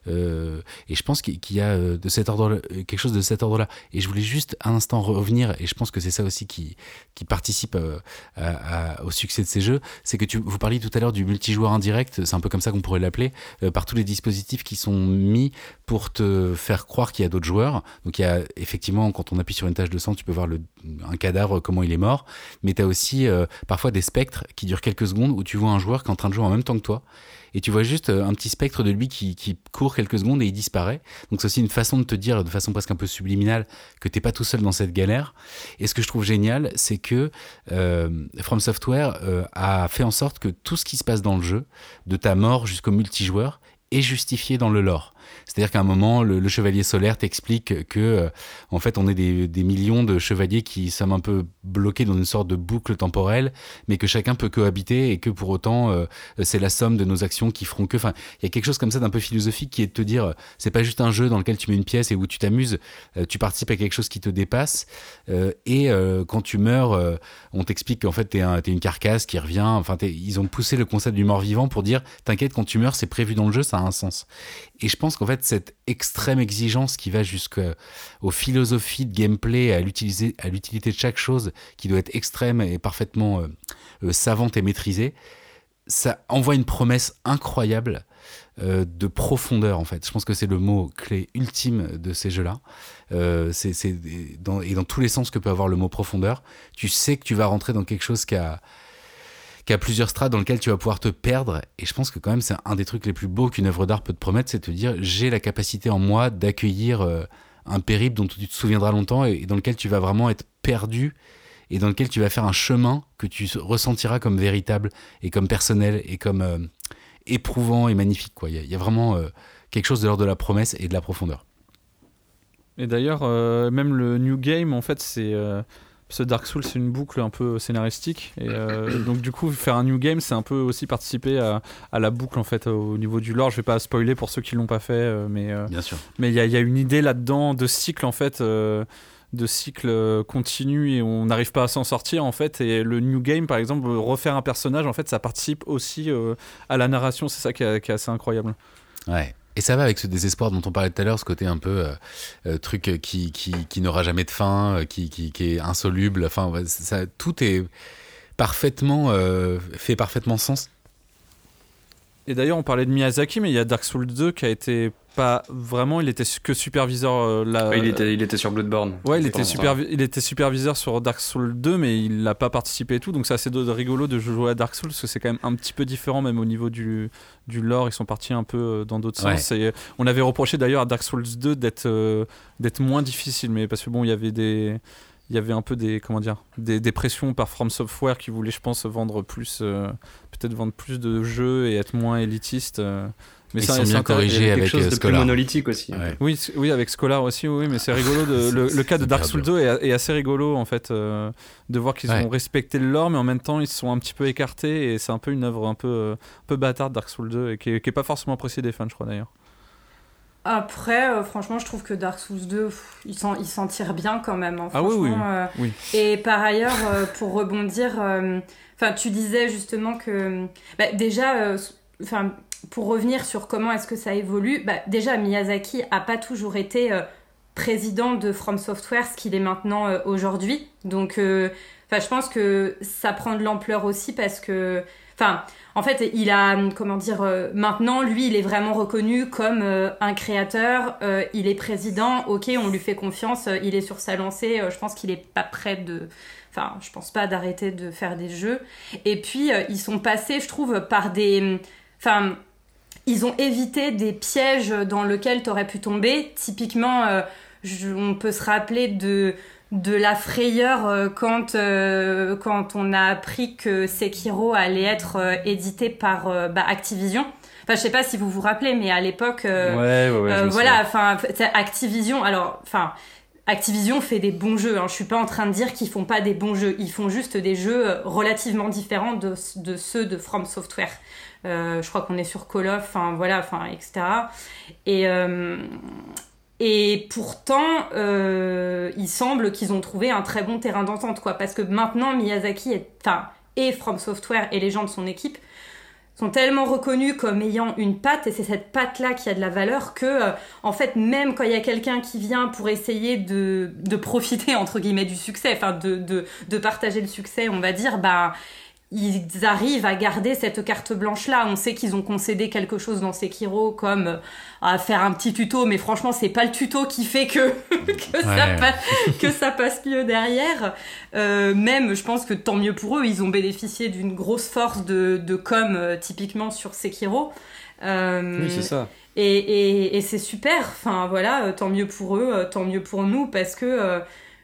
Et je pense qu'il y a de cet ordre quelque chose de cet ordre-là. Et je voulais juste un instant revenir et je pense que c'est ça aussi qui, qui participe au succès de ces jeux, c'est que tu, vous parliez tout à l'heure du multijoueur indirect, c'est un peu comme ça qu'on pourrait l'appeler, euh, par tous les dispositifs qui sont mis pour te faire croire qu'il y a d'autres joueurs. Donc il y a effectivement, quand on appuie sur une tâche de sang, tu peux voir un cadavre, comment il est mort, mais tu as aussi euh, parfois des spectres qui durent quelques secondes où tu vois un joueur qui est en train de jouer en même temps que toi. Et tu vois juste euh, un petit spectre de lui qui, court quelques secondes et il disparaît. Donc c'est aussi une façon de te dire, de façon presque un peu subliminale, que t'es pas tout seul dans cette galère. Et ce que je trouve génial, c'est que euh, From Software euh, a fait en sorte que tout ce qui se passe dans le jeu, de ta mort jusqu'au multijoueur, est justifié dans le lore. C'est-à-dire qu'à un moment, le, chevalier solaire t'explique que, euh, en fait, on est des, millions de chevaliers qui sommes un peu bloqués dans une sorte de boucle temporelle, mais que chacun peut cohabiter et que pour autant, euh, c'est la somme de nos actions qui feront que. Enfin, il y a quelque chose comme ça d'un peu philosophique qui est de te dire, euh, c'est pas juste un jeu dans lequel tu mets une pièce et où tu t'amuses, tu participes à quelque chose qui te dépasse. et quand tu meurs, on t'explique qu'en fait, t'es un, une carcasse qui revient. Enfin, ils ont poussé le concept du mort-vivant pour dire, t'inquiète, quand tu meurs, c'est prévu dans le jeu, ça a un sens. Et je pense qu'en fait, cette extrême exigence qui va jusqu'aux philosophies de gameplay, à l'utilité de chaque chose, qui doit être extrême et parfaitement euh, euh, savante et maîtrisée, ça envoie une promesse incroyable euh, de profondeur en fait. Je pense que c'est le mot clé ultime de ces jeux-là. Euh, c'est, et dans tous les sens que peut avoir le mot profondeur, tu sais que tu vas rentrer dans quelque chose qui a, qui a plusieurs strates dans lequel tu vas pouvoir te perdre. Et je pense que quand même c'est un des trucs les plus beaux qu'une œuvre d'art peut te promettre, c'est de te dire j'ai la capacité en moi d'accueillir euh, un périple dont tu te souviendras longtemps et, dans lequel tu vas vraiment être perdu et dans lequel tu vas faire un chemin que tu ressentiras comme véritable et comme personnel et comme euh, éprouvant et magnifique. Il y, a- vraiment euh, quelque chose de l'ordre de la promesse et de la profondeur. Et d'ailleurs, même le New Game, en fait, c'est. Euh, ce Dark Souls, c'est une boucle un peu scénaristique. Et euh, donc, du coup, faire un New Game, c'est un peu aussi participer à, à la boucle, en fait, au niveau du lore. Je vais pas spoiler pour ceux qui l'ont pas fait, euh, mais euh, Bien sûr. mais il y, a- il y a une idée là-dedans de cycle, en fait. euh, de cycle continu et on n'arrive pas à s'en sortir en fait et le new game par exemple refaire un personnage en fait ça participe aussi à la narration c'est ça qui est, qui est assez incroyable Ouais. Et ça va avec ce désespoir dont on parlait tout à l'heure, ce côté un peu euh, euh, truc euh, qui, qui, n'aura jamais de fin, qui, qui, qui est insoluble. Enfin, ça, tout est. parfaitement fait parfaitement sens. Et d'ailleurs, on parlait de Miyazaki, mais il y a Dark Souls 2 qui a été pas vraiment, il était que superviseur. euh, là, Ouais, il, était, il était sur Bloodborne. Ouais, il était, supervi- il était superviseur sur Dark Souls 2, mais il n'a pas participé et tout. Donc c'est assez de- rigolo de jouer à Dark Souls, parce que c'est quand même un petit peu différent, même au niveau du, du lore. Ils sont partis un peu euh, dans d'autres Ouais. sens. Et euh, on avait reproché d'ailleurs à Dark Souls 2 d'être euh, d'être moins difficile, mais parce que bon, il y avait des. Il y avait un peu des comment dire des, des pressions par From Software qui voulait je pense vendre plus euh, peut-être vendre plus de jeux et être moins élitiste euh. Mais Ils ça- sont c'est bien corrigés avec chose euh, de plus monolithique aussi. Ouais. oui, oui, avec Scholar aussi, oui, mais c'est rigolo. De, le, le cas de Dark Souls 2 est, est assez rigolo en fait, euh, de voir qu'ils Ouais. ont respecté le lore, mais en même temps ils se sont un petit peu écartés et c'est un peu une œuvre un peu, euh, un peu bâtarde Dark Souls 2 et qui est, qui est pas forcément appréciée des fans, je crois d'ailleurs. Après, euh, franchement, je trouve que Dark Souls 2, pff, il s'en, il s'en tire bien quand même. hein, Ah oui, oui, euh. Et par ailleurs, euh, pour rebondir, euh, enfin, tu disais justement que, bah, déjà, euh, enfin, pour revenir sur comment est-ce que ça évolue, bah, déjà Miyazaki a pas toujours été euh, président de From Software, ce qu'il est maintenant euh, aujourd'hui. Donc, euh, enfin, je pense que ça prend de l'ampleur aussi parce que, enfin, en fait, il a, comment dire, maintenant, lui, il est vraiment reconnu comme un créateur. il est président, ok, on lui fait confiance, il est sur sa lancée. je pense qu'il est pas prêt de. Enfin, je pense pas d'arrêter de faire des jeux. Et puis, euh, ils sont passés, je trouve, par des. Enfin, ils ont évité des pièges dans lesquels tu aurais pu tomber. Typiquement, euh, je- on peut se rappeler de, de la frayeur euh, quand, euh, quand on a appris que Sekiro allait être édité par bah, Activision. Enfin, je sais pas si vous vous rappelez, mais à l'époque, Ouais, ouais, ouais. je me voilà, enfin, Activision, alors, enfin, Activision fait des bons jeux. Hein. Je suis pas en train de dire qu'ils font pas des bons jeux. Ils font juste des jeux relativement différents de, de ceux de From Software. Euh, je crois qu'on est sur Call of, enfin voilà, enfin etc. Et euh, et pourtant, euh, il semble qu'ils ont trouvé un très bon terrain d'entente, quoi. Parce que maintenant, Miyazaki, est, et From Software et les gens de son équipe sont tellement reconnus comme ayant une patte, et c'est cette patte-là qui a de la valeur, que, en fait, même quand il y a quelqu'un qui vient pour essayer de, profiter, du succès, enfin, de, de, de partager le succès, on va dire, bah, ils arrivent à garder cette carte blanche-là. On sait qu'ils ont concédé quelque chose dans Sekiro, comme euh, à faire un petit tuto, mais franchement, c'est pas le tuto qui fait que, que, ça, Ouais. pa- que ça passe mieux derrière. Euh, même, je pense que tant mieux pour eux, ils ont bénéficié d'une grosse force de, de com, euh, typiquement sur Sekiro. Euh, Oui, c'est ça. et, et, et c'est super, enfin voilà, tant mieux pour eux, tant mieux pour nous, parce que euh,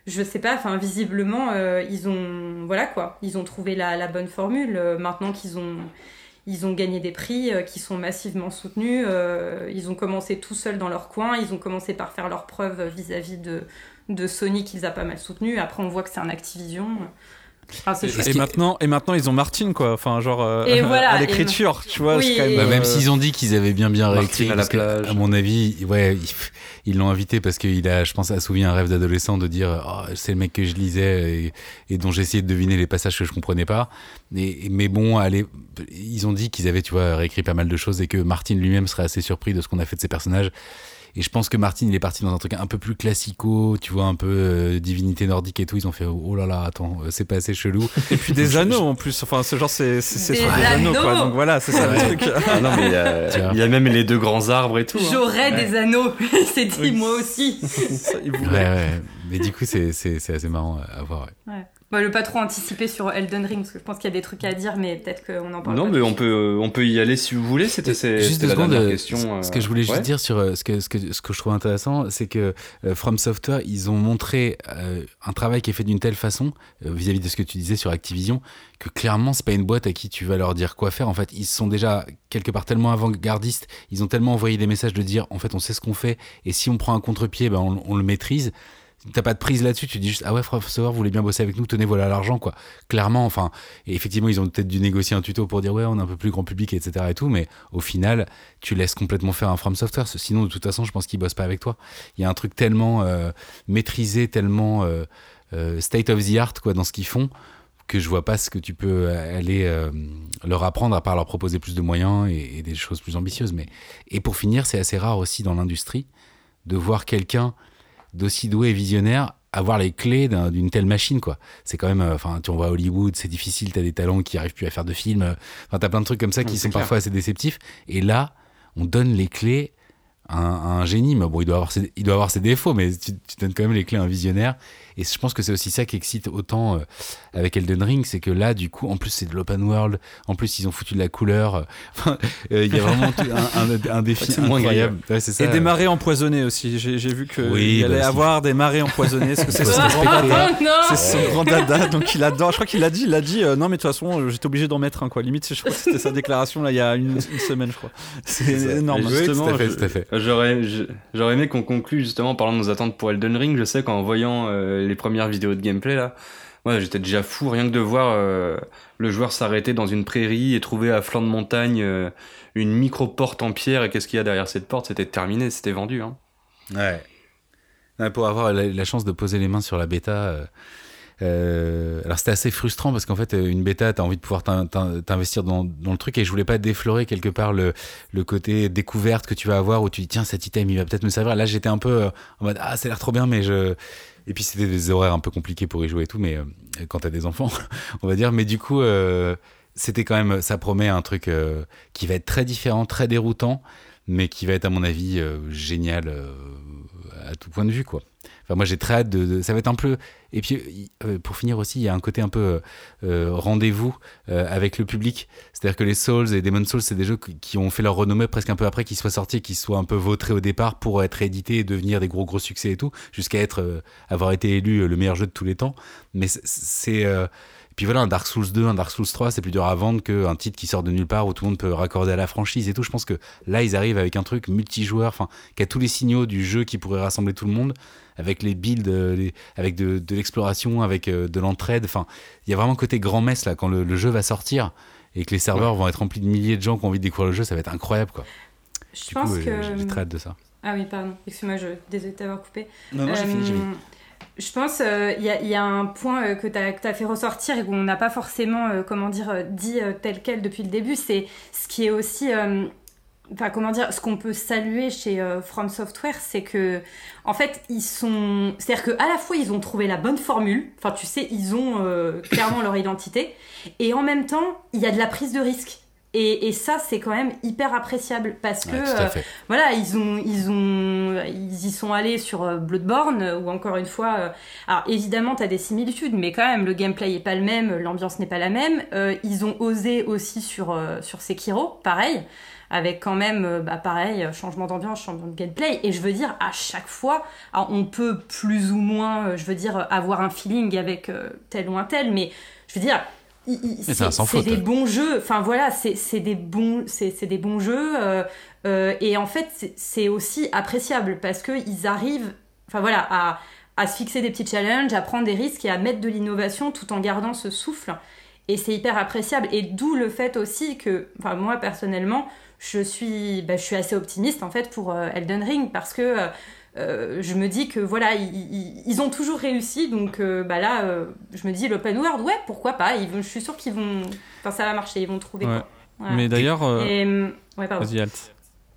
je sais pas, enfin visiblement euh, ils ont, voilà quoi, ils ont trouvé la, bonne formule. Euh, maintenant qu'ils ont, ils ont gagné des prix, euh, qui sont massivement soutenus, ils ont commencé tout seuls dans leur coin, ils ont commencé par faire leurs preuves vis-à-vis de, de Sony qu'ils a pas mal soutenu. Après on voit que c'est un Activision. C'est Et, maintenant, et maintenant, ils ont Martin, quoi. Enfin, genre, euh, Et voilà, à et- l'écriture, tu vois. Oui, c'est quand même, Bah, même euh, s'ils ont dit qu'ils avaient bien bien Martine réécrit, à la plage. à mon avis, ouais, ils- l'ont invité parce qu'il a, je pense, assouvi un rêve d'adolescent de dire, oh, c'est le mec que je lisais et, et dont j'essayais de deviner les passages que je comprenais pas. Et, mais bon, allez, ils ont dit qu'ils avaient, tu vois, réécrit pas mal de choses et que Martin lui-même serait assez surpris de ce qu'on a fait de ses personnages. Et je pense que Martin, il est parti dans un truc un peu plus classico, tu vois, un peu euh, divinité nordique et tout. Ils ont fait, oh là là, attends, euh, c'est pas assez chelou. Et puis des anneaux en plus. Enfin, ce genre, c'est c'est- c'est Des sur des anneaux, quoi. Donc voilà, c'est ça le truc. Ah non, mais il y, a, Tu vois. il y a même les deux grands arbres et tout. hein. J'aurais Ouais. des anneaux, il s'est dit Oui. moi aussi. Ça, Ouais. Mais du coup, c'est c'est- c'est assez marrant à voir. ouais. Bah, le pas trop anticiper sur Elden Ring, parce que je pense qu'il y a des trucs à dire, mais peut-être qu'on en parle Non, pas mais on peut, euh, on peut y aller si vous voulez. C'était c'est- Juste deux la secondes. dernière euh, question. ce- euh, Ce que je voulais juste ouais. dire sur ce que, ce, que, ce que je trouve intéressant, c'est que euh, From Software, ils ont montré euh, un travail qui est fait d'une telle façon, euh, vis-à-vis de ce que tu disais sur Activision, que clairement, c'est pas une boîte à qui tu vas leur dire quoi faire. En fait, ils sont déjà quelque part tellement avant-gardistes, ils ont tellement envoyé des messages de dire, en fait, on sait ce qu'on fait, et si on prend un contre-pied, ben, on, on le maîtrise. T'as pas de prise là-dessus, tu dis juste ah ouais Software vous voulez bien bosser avec nous, tenez voilà l'argent quoi. Clairement, enfin et effectivement ils ont peut-être dû négocier un tuto pour dire ouais on est un peu plus grand public etc et tout, mais au final tu laisses complètement faire un From Software. Sinon, de toute façon, je pense qu'ils bossent pas avec toi. Il y a un truc tellement euh, maîtrisé, tellement euh, euh, state of the art quoi dans ce qu'ils font que je vois pas ce que tu peux aller leur apprendre à part leur proposer plus de moyens et, et des choses plus ambitieuses. Mais et pour finir, c'est assez rare aussi dans l'industrie de voir quelqu'un d'aussi doué et visionnaire avoir les clés d'un- d'une telle machine quoi. C'est quand même euh, enfin tu on voit à Hollywood c'est difficile t'as des talents qui arrivent plus à faire de films euh, enfin t'as plein de trucs comme ça qui sont clair. parfois assez déceptifs. Et là on donne les clés à un, à un génie. Mais bon il doit avoir ses, il doit avoir ses défauts mais tu, tu donnes quand même les clés à un visionnaire et je pense que c'est aussi ça qui excite autant euh, avec Elden Ring c'est que là du coup en plus c'est de l'open world en plus ils ont foutu de la couleur euh, euh, il y a vraiment tout- un, un- un défi C'est moins incroyable Ouais, c'est ça Et des marées empoisonnées aussi. J'ai vu qu'il Oui, allait bah, avoir des marées empoisonnées. Parce que c'est Faut son se grand respecter. dada. Oh C'est son grand dada, donc il adore. Je crois qu'il l'a dit. Il a dit euh, non, mais de toute façon, j'étais obligé d'en mettre un quoi. Limite, je crois que c'était sa déclaration là il y a une, une semaine, je crois. C'est énorme. Et justement. J'aurais, aimé qu'on conclue justement en parlant de nos attentes pour Elden Ring. Je sais qu'en voyant euh, les premières vidéos de gameplay là, moi j'étais déjà fou rien que de voir euh, le joueur s'arrêter dans une prairie et trouver à flanc de montagne euh, une micro porte en pierre et qu'est-ce qu'il y a derrière cette porte C'était terminé, c'était vendu. Hein. Ouais. Pour avoir la, chance de poser les mains sur la bêta, euh, alors c'était assez frustrant parce qu'en fait, une bêta, t'as envie de pouvoir t'in- t'in- t'investir dans, le truc et je voulais pas déflorer quelque part le, le côté découverte que tu vas avoir où tu dis tiens, cet item il va peut-être me servir. Là, j'étais un peu en mode ah, ça a l'air trop bien, mais je. Et puis c'était des horaires un peu compliqués pour y jouer et tout, mais euh, quand t'as des enfants, on va dire. Mais du coup, euh, c'était quand même, ça promet un truc euh, qui va être très différent, très déroutant, mais qui va être à mon avis génial à tout point de vue, quoi. Moi, j'ai très hâte de, Ça va être un peu. Et puis, euh, pour finir aussi, il y a un côté un peu euh, euh, rendez-vous avec le public. C'est-à-dire que les Souls et Demon Souls, c'est des jeux qui- ont fait leur renommée presque un peu après qu'ils soient sortis, qu'ils soient un peu vautrés au départ pour être édités et devenir des gros gros succès et tout, jusqu'à être avoir été élu le meilleur jeu de tous les temps. Mais c'est- puis voilà, un Dark Souls 2, un Dark Souls 3, c'est plus dur à vendre qu'un titre qui sort de nulle part où tout le monde peut raccorder à la franchise et tout. Je pense que là, ils arrivent avec un truc multijoueur, enfin, qui a tous les signaux du jeu qui pourrait rassembler tout le monde, avec les builds, euh, les- avec de, de l'exploration, avec euh, de l'entraide. Enfin, il y a vraiment côté grand messe là, quand le, le jeu va sortir et que les serveurs vont être remplis de milliers de gens qui ont envie de découvrir le jeu, ça va être incroyable quoi. Je Du pense coup, que. euh, j'ai très hâte de ça. Ah oui, pardon. Excuse-moi, je... désolée de t'avoir coupé. Non, non, j'ai fini, j'ai fini. Euh, Je pense qu'il y, a- y a un point euh, que tu as, fait ressortir et qu'on n'a pas forcément, euh, comment dire, euh, dit euh, tel quel depuis le début, c'est ce qui est aussi, euh, enfin comment dire, ce qu'on peut saluer chez euh, From Software, c'est que, en fait, ils sont, c'est-à-dire que à la fois ils ont trouvé la bonne formule, enfin tu sais, ils ont euh, clairement leur identité, et en même temps, il y a de la prise de risque. Et, et ça, c'est quand même hyper appréciable parce que Ouais, euh, voilà, ils ont, ils ont, ils y sont allés sur euh, Bloodborne ou encore une fois. alors évidemment, t'as des similitudes, mais quand même, le gameplay est pas le même, l'ambiance n'est pas la même. Ils ont osé aussi sur sur Sekiro, pareil, avec quand même, euh, bah pareil, euh, changement d'ambiance, changement de gameplay. Et je veux dire, à chaque fois, alors, on peut plus ou moins, euh, je veux dire, avoir un feeling avec tel ou un tel, mais je veux dire. c'est des bons jeux. Enfin voilà, c'est des bons, c'est des bons jeux. euh, euh, et en fait, c'est- aussi appréciable parce qu'ils arrivent, enfin voilà, à, à se fixer des petits challenges, à prendre des risques et à mettre de l'innovation tout en gardant ce souffle. Et c'est hyper appréciable. Et d'où le fait aussi que, enfin moi personnellement, je suis, bah, je suis assez optimiste en fait pour euh, Elden Ring parce que euh, euh, je me dis que voilà, ils, ils- ils ont toujours réussi. Donc euh, bah là, je me dis l'open world, ouais, pourquoi pas. Ils je suis sûre qu'ils vont, enfin ça va marcher, ils vont trouver. Ouais. quoi. Voilà. Mais d'ailleurs, ouais, pardon. vas-y, Alt.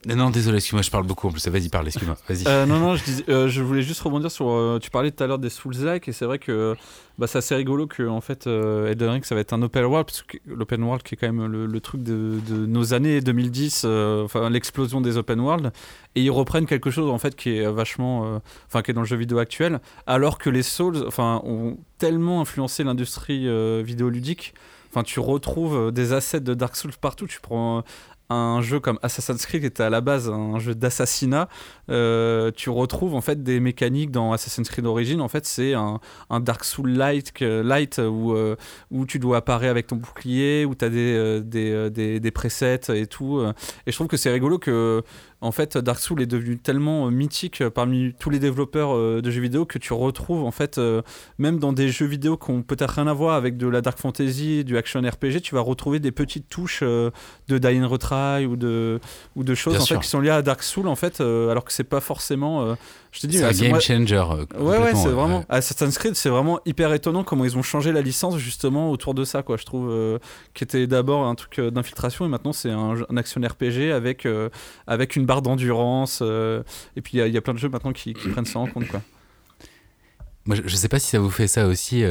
Non, désolé, excuse-moi, je parle beaucoup en plus. Vas-y, parle, excuse-moi. Vas-y. Euh, non, non, je, euh, je voulais juste rebondir sur. euh, tu parlais tout à l'heure des Souls-like, et c'est vrai que bah, c'est assez rigolo que en fait, Elden Ring, ça va être un open world, parce que l'open world qui est quand même le, le truc de, de nos années 2010, euh, enfin l'explosion des open world, et ils reprennent quelque chose en fait qui est vachement. Enfin, qui est dans le jeu vidéo actuel, alors que les Souls enfin, ont tellement influencé l'industrie vidéoludique. Enfin, tu retrouves des assets de Dark Souls partout. Tu prends un jeu comme Assassin's Creed qui était à la base un jeu d'assassinat, euh, tu retrouves en fait des mécaniques dans Assassin's Creed Origins. En fait, c'est un, Dark Souls light, light où, euh, où tu dois apparaître avec ton bouclier, où tu as des, euh, des, des, presets et tout. Et je trouve que c'est rigolo que en fait Dark Souls est devenu tellement euh, mythique euh, parmi tous les développeurs euh, de jeux vidéo que tu retrouves en fait même dans des jeux vidéo qui ont peut-être rien à voir avec de la dark fantasy, du action RPG, tu vas retrouver des petites touches de and Retry ou de ou de choses en fait qui sont liées à Dark Souls en fait alors que c'est pas forcément je te dis c'est un game changer. euh, Ouais, ouais, c'est ouais. vraiment. Assassin's Creed, c'est vraiment hyper étonnant comment ils ont changé la licence justement autour de ça, quoi. Je trouve euh, qui était d'abord un truc euh, d'infiltration et maintenant c'est un, un action RPG avec euh, avec une barre d'endurance. et puis il y a- il y, a plein de jeux maintenant qui, qui prennent ça en compte, quoi. moi, je, je sais pas si ça vous fait ça aussi,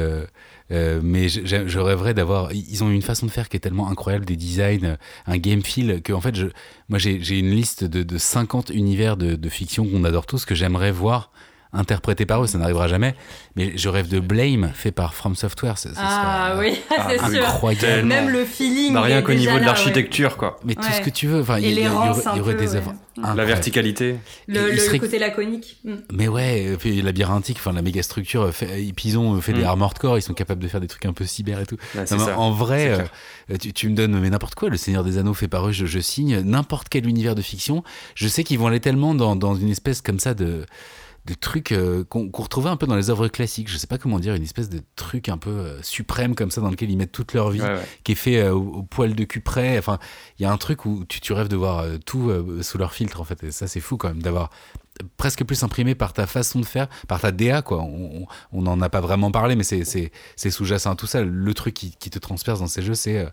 euh, mais je, je- rêverais d'avoir. Ils ont une façon de faire qui est tellement incroyable, des designs, euh, un game feel, que en fait, je, moi j'ai j'ai une liste de, de 50 univers de, de fiction qu'on adore tous que j'aimerais voir interprétés par eux. Ça n'arrivera jamais, mais je rêve de Blame fait par From Software. ça- ça Ah oui, Ah, c'est sûr. Incroyable. Même le feeling. Bah, rien qu'au niveau de là, ouais. l'architecture, quoi. Mais tout Ouais. ce que tu veux. Enfin, il y, aurait- des œuvres. ouais. La verticalité. Le, Et il le- serait- le côté laconique. Mm. Mais ouais, puis labyrinthique, enfin la méga structure, euh, fait, puis ils ont fait des Mm. armored core, ils sont capables de faire des trucs un peu cyber et tout. Ouais, c'est Non, mais ça. en vrai, euh, tu, tu me donnes mais n'importe quoi, le Seigneur des Anneaux fait par eux, je, je signe n'importe quel univers de fiction. Je sais qu'ils vont aller tellement dans, dans une espèce comme ça de de trucs euh, qu'on retrouvait un peu dans les œuvres classiques. Je sais pas comment dire, une espèce de truc un peu euh, suprême comme ça dans lequel ils mettent toute leur vie Ouais, ouais. qui est fait euh, au, au poil de cul près. Enfin, il y a un truc où tu, tu rêves de voir tout sous leur filtre, en fait. Et ça, c'est fou quand même, d'avoir presque plus imprimé par ta façon de faire, par ta DA, quoi. On n'en a pas vraiment parlé, mais c'est- sous-jacent à tout ça. Le truc qui, qui te transperce dans ces jeux, c'est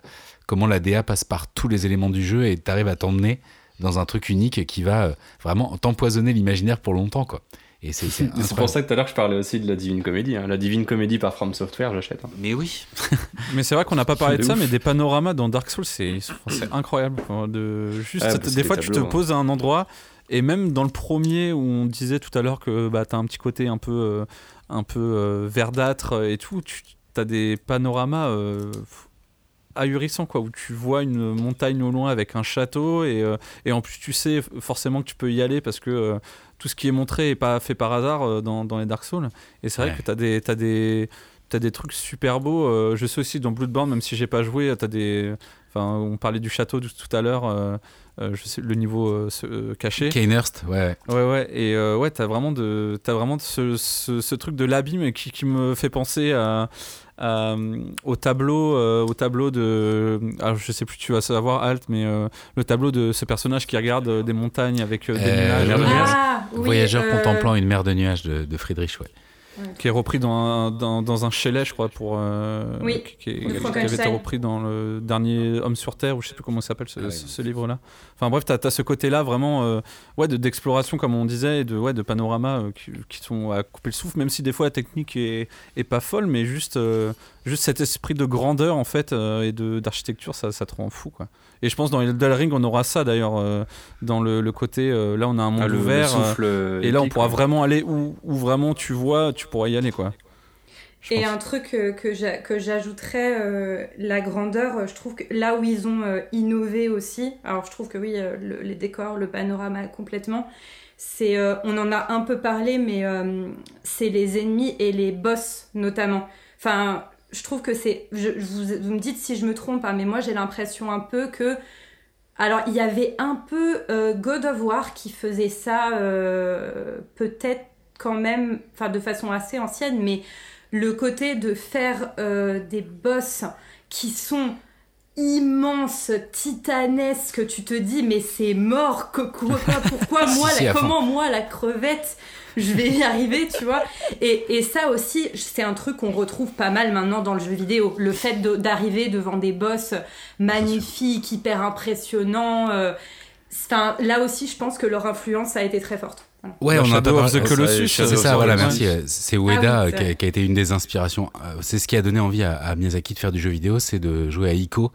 comment la DA passe par tous les éléments du jeu et t'arrives à t'emmener dans un truc unique qui va vraiment t'empoisonner l'imaginaire pour longtemps, quoi. Et c'est pour ça que tout à l'heure je parlais aussi de la Divine Comédie. hein. La Divine Comédie par From Software, j'achète. hein. Mais oui. Mais c'est vrai qu'on n'a pas parlé de de ça, mais des panoramas dans Dark Souls, c'est incroyable. De, juste, que des fois, tu te hein. poses à un endroit, et même dans le premier où on disait tout à l'heure que bah, tu as un petit côté un peu, euh, un peu euh, verdâtre et tout, tu as des panoramas euh, ahurissants, quoi, où tu vois une montagne au loin avec un château, et, euh, et en plus, tu sais forcément que tu peux y aller parce que. euh, tout ce qui est montré est pas fait par hasard euh, dans, dans les Dark Souls. Et c'est vrai Ouais. que tu as des, t'as des, T'as des trucs super beaux. euh, je sais aussi dans Bloodborne, même si j'ai pas joué, t'as des. Enfin, on parlait du château tout tout à l'heure. Euh, je sais le niveau euh, euh, caché. Kanehurst, ouais. ouais. Ouais, ouais. Et euh, ouais, t'as vraiment de, t'as vraiment ce, ce, ce truc de l'abîme qui, qui me fait penser à, à, euh, au tableau, euh, au tableau de. Alors, je sais plus, tu vas savoir, Alt, mais euh, le tableau de ce personnage qui regarde euh, des montagnes avec euh, des Euh, nuages. mer de nuages. Ah, oui, Voyageur euh, contemplant une mer de nuages de, de Friedrich, ouais. Qui est repris dans un, dans, dans un chalet, je crois, pour. euh, Oui, qui, qui- de qui avait été repris dans le dernier Homme sur Terre, ou je sais plus comment ça s'appelle ce, Ah ce- livre-là. Enfin bref, t'as as ce côté-là vraiment euh, ouais, de- d'exploration, comme on disait, et de, ouais, de panorama euh, qui, qui sont à couper le souffle, même si des fois la technique est, est pas folle, mais juste, euh, juste cet esprit de grandeur en fait euh, et de- d'architecture, ça, ça te rend fou. Quoi. Et je pense dans Elden Ring, on aura ça d'ailleurs, euh, dans le, le côté, euh, là on a un monde Ah, le, ouvert. euh, souffle. euh, et là, on pourra quoi. vraiment aller où, où vraiment tu vois, tu pourras y aller, quoi. Je Et pense. un truc euh, que j'a- que j'ajouterais, euh, la grandeur, euh, je trouve que là où ils ont euh, innové aussi, alors je trouve que oui, euh, le- les décors, le panorama complètement, c'est, euh, on en a un peu parlé, mais euh, c'est les ennemis et les boss notamment. Enfin, je trouve que c'est, je, je vous, vous me dites si je me trompe, hein, mais moi j'ai l'impression un peu que alors, il y avait un peu euh, God of War qui faisait ça, euh, peut-être quand même, enfin de façon assez ancienne, mais le côté de faire euh, des boss qui sont immenses, titanesques, tu te dis mais c'est mort, que- quoi, quoi, pourquoi moi, la- comment moi la crevette je vais y arriver, tu vois. Et, et ça aussi, c'est un truc qu'on retrouve pas mal maintenant dans le jeu vidéo. Le fait d'arriver devant des boss magnifiques, hyper impressionnants. euh, là aussi, je pense que leur influence a été très forte. Voilà. Ouais, on a Shadow of the. Colossus, C'est ça, voilà, merci. C'est Ueda Ah oui, euh, qui, a, c'est qui a été une des inspirations. Euh, C'est ce qui a donné envie à, à Miyazaki de faire du jeu vidéo, c'est de jouer à Ico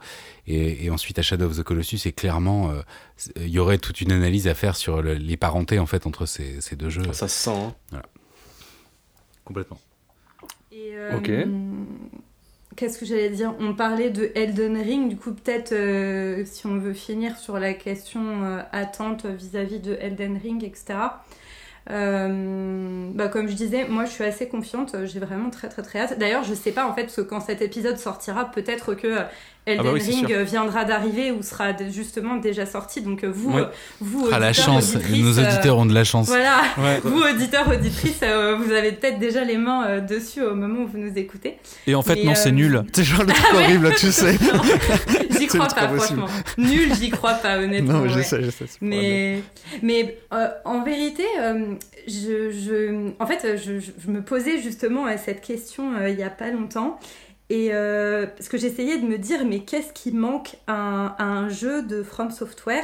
et, et ensuite à Shadow of the Colossus. Et clairement, euh, c'est- il y aurait toute une analyse à faire sur le- les parentés en fait entre ces, ces deux jeux. Ça se sent. hein. Complètement. Et, euh, Ok. Qu'est-ce que j'allais dire? On parlait de Elden Ring, du coup peut-être euh, si on veut finir sur la question euh, attente vis-à-vis de Elden Ring, etc. Euh, bah, comme je disais, moi je suis assez confiante, j'ai vraiment très très très hâte. D'ailleurs, je sais pas en fait, parce que quand cet épisode sortira, peut-être que Elden Ah bah oui, Ring euh, viendra d'arriver ou sera justement déjà sorti. Donc euh, vous, Ouais. euh, vous Ah, la auditeurs, chance, auditrices, nos auditeurs ont de la chance. Voilà, Ouais. vous auditeurs, auditrices, euh, vous avez peut-être déjà les mains euh, dessus au moment où vous nous écoutez. Et en fait, Mais, non, euh, c'est nul. C'est genre le truc Ah ouais horrible, tu sais. J'y crois pas, franchement. Nul, j'y crois pas, honnêtement. non, je ouais. sais, je sais. Mais, mais euh, en vérité, euh, je, je, en fait, je, je- me posais justement cette question euh, il y a pas longtemps. Et euh, que j'essayais de me dire, mais qu'est-ce qui manque à un, à un jeu de From Software?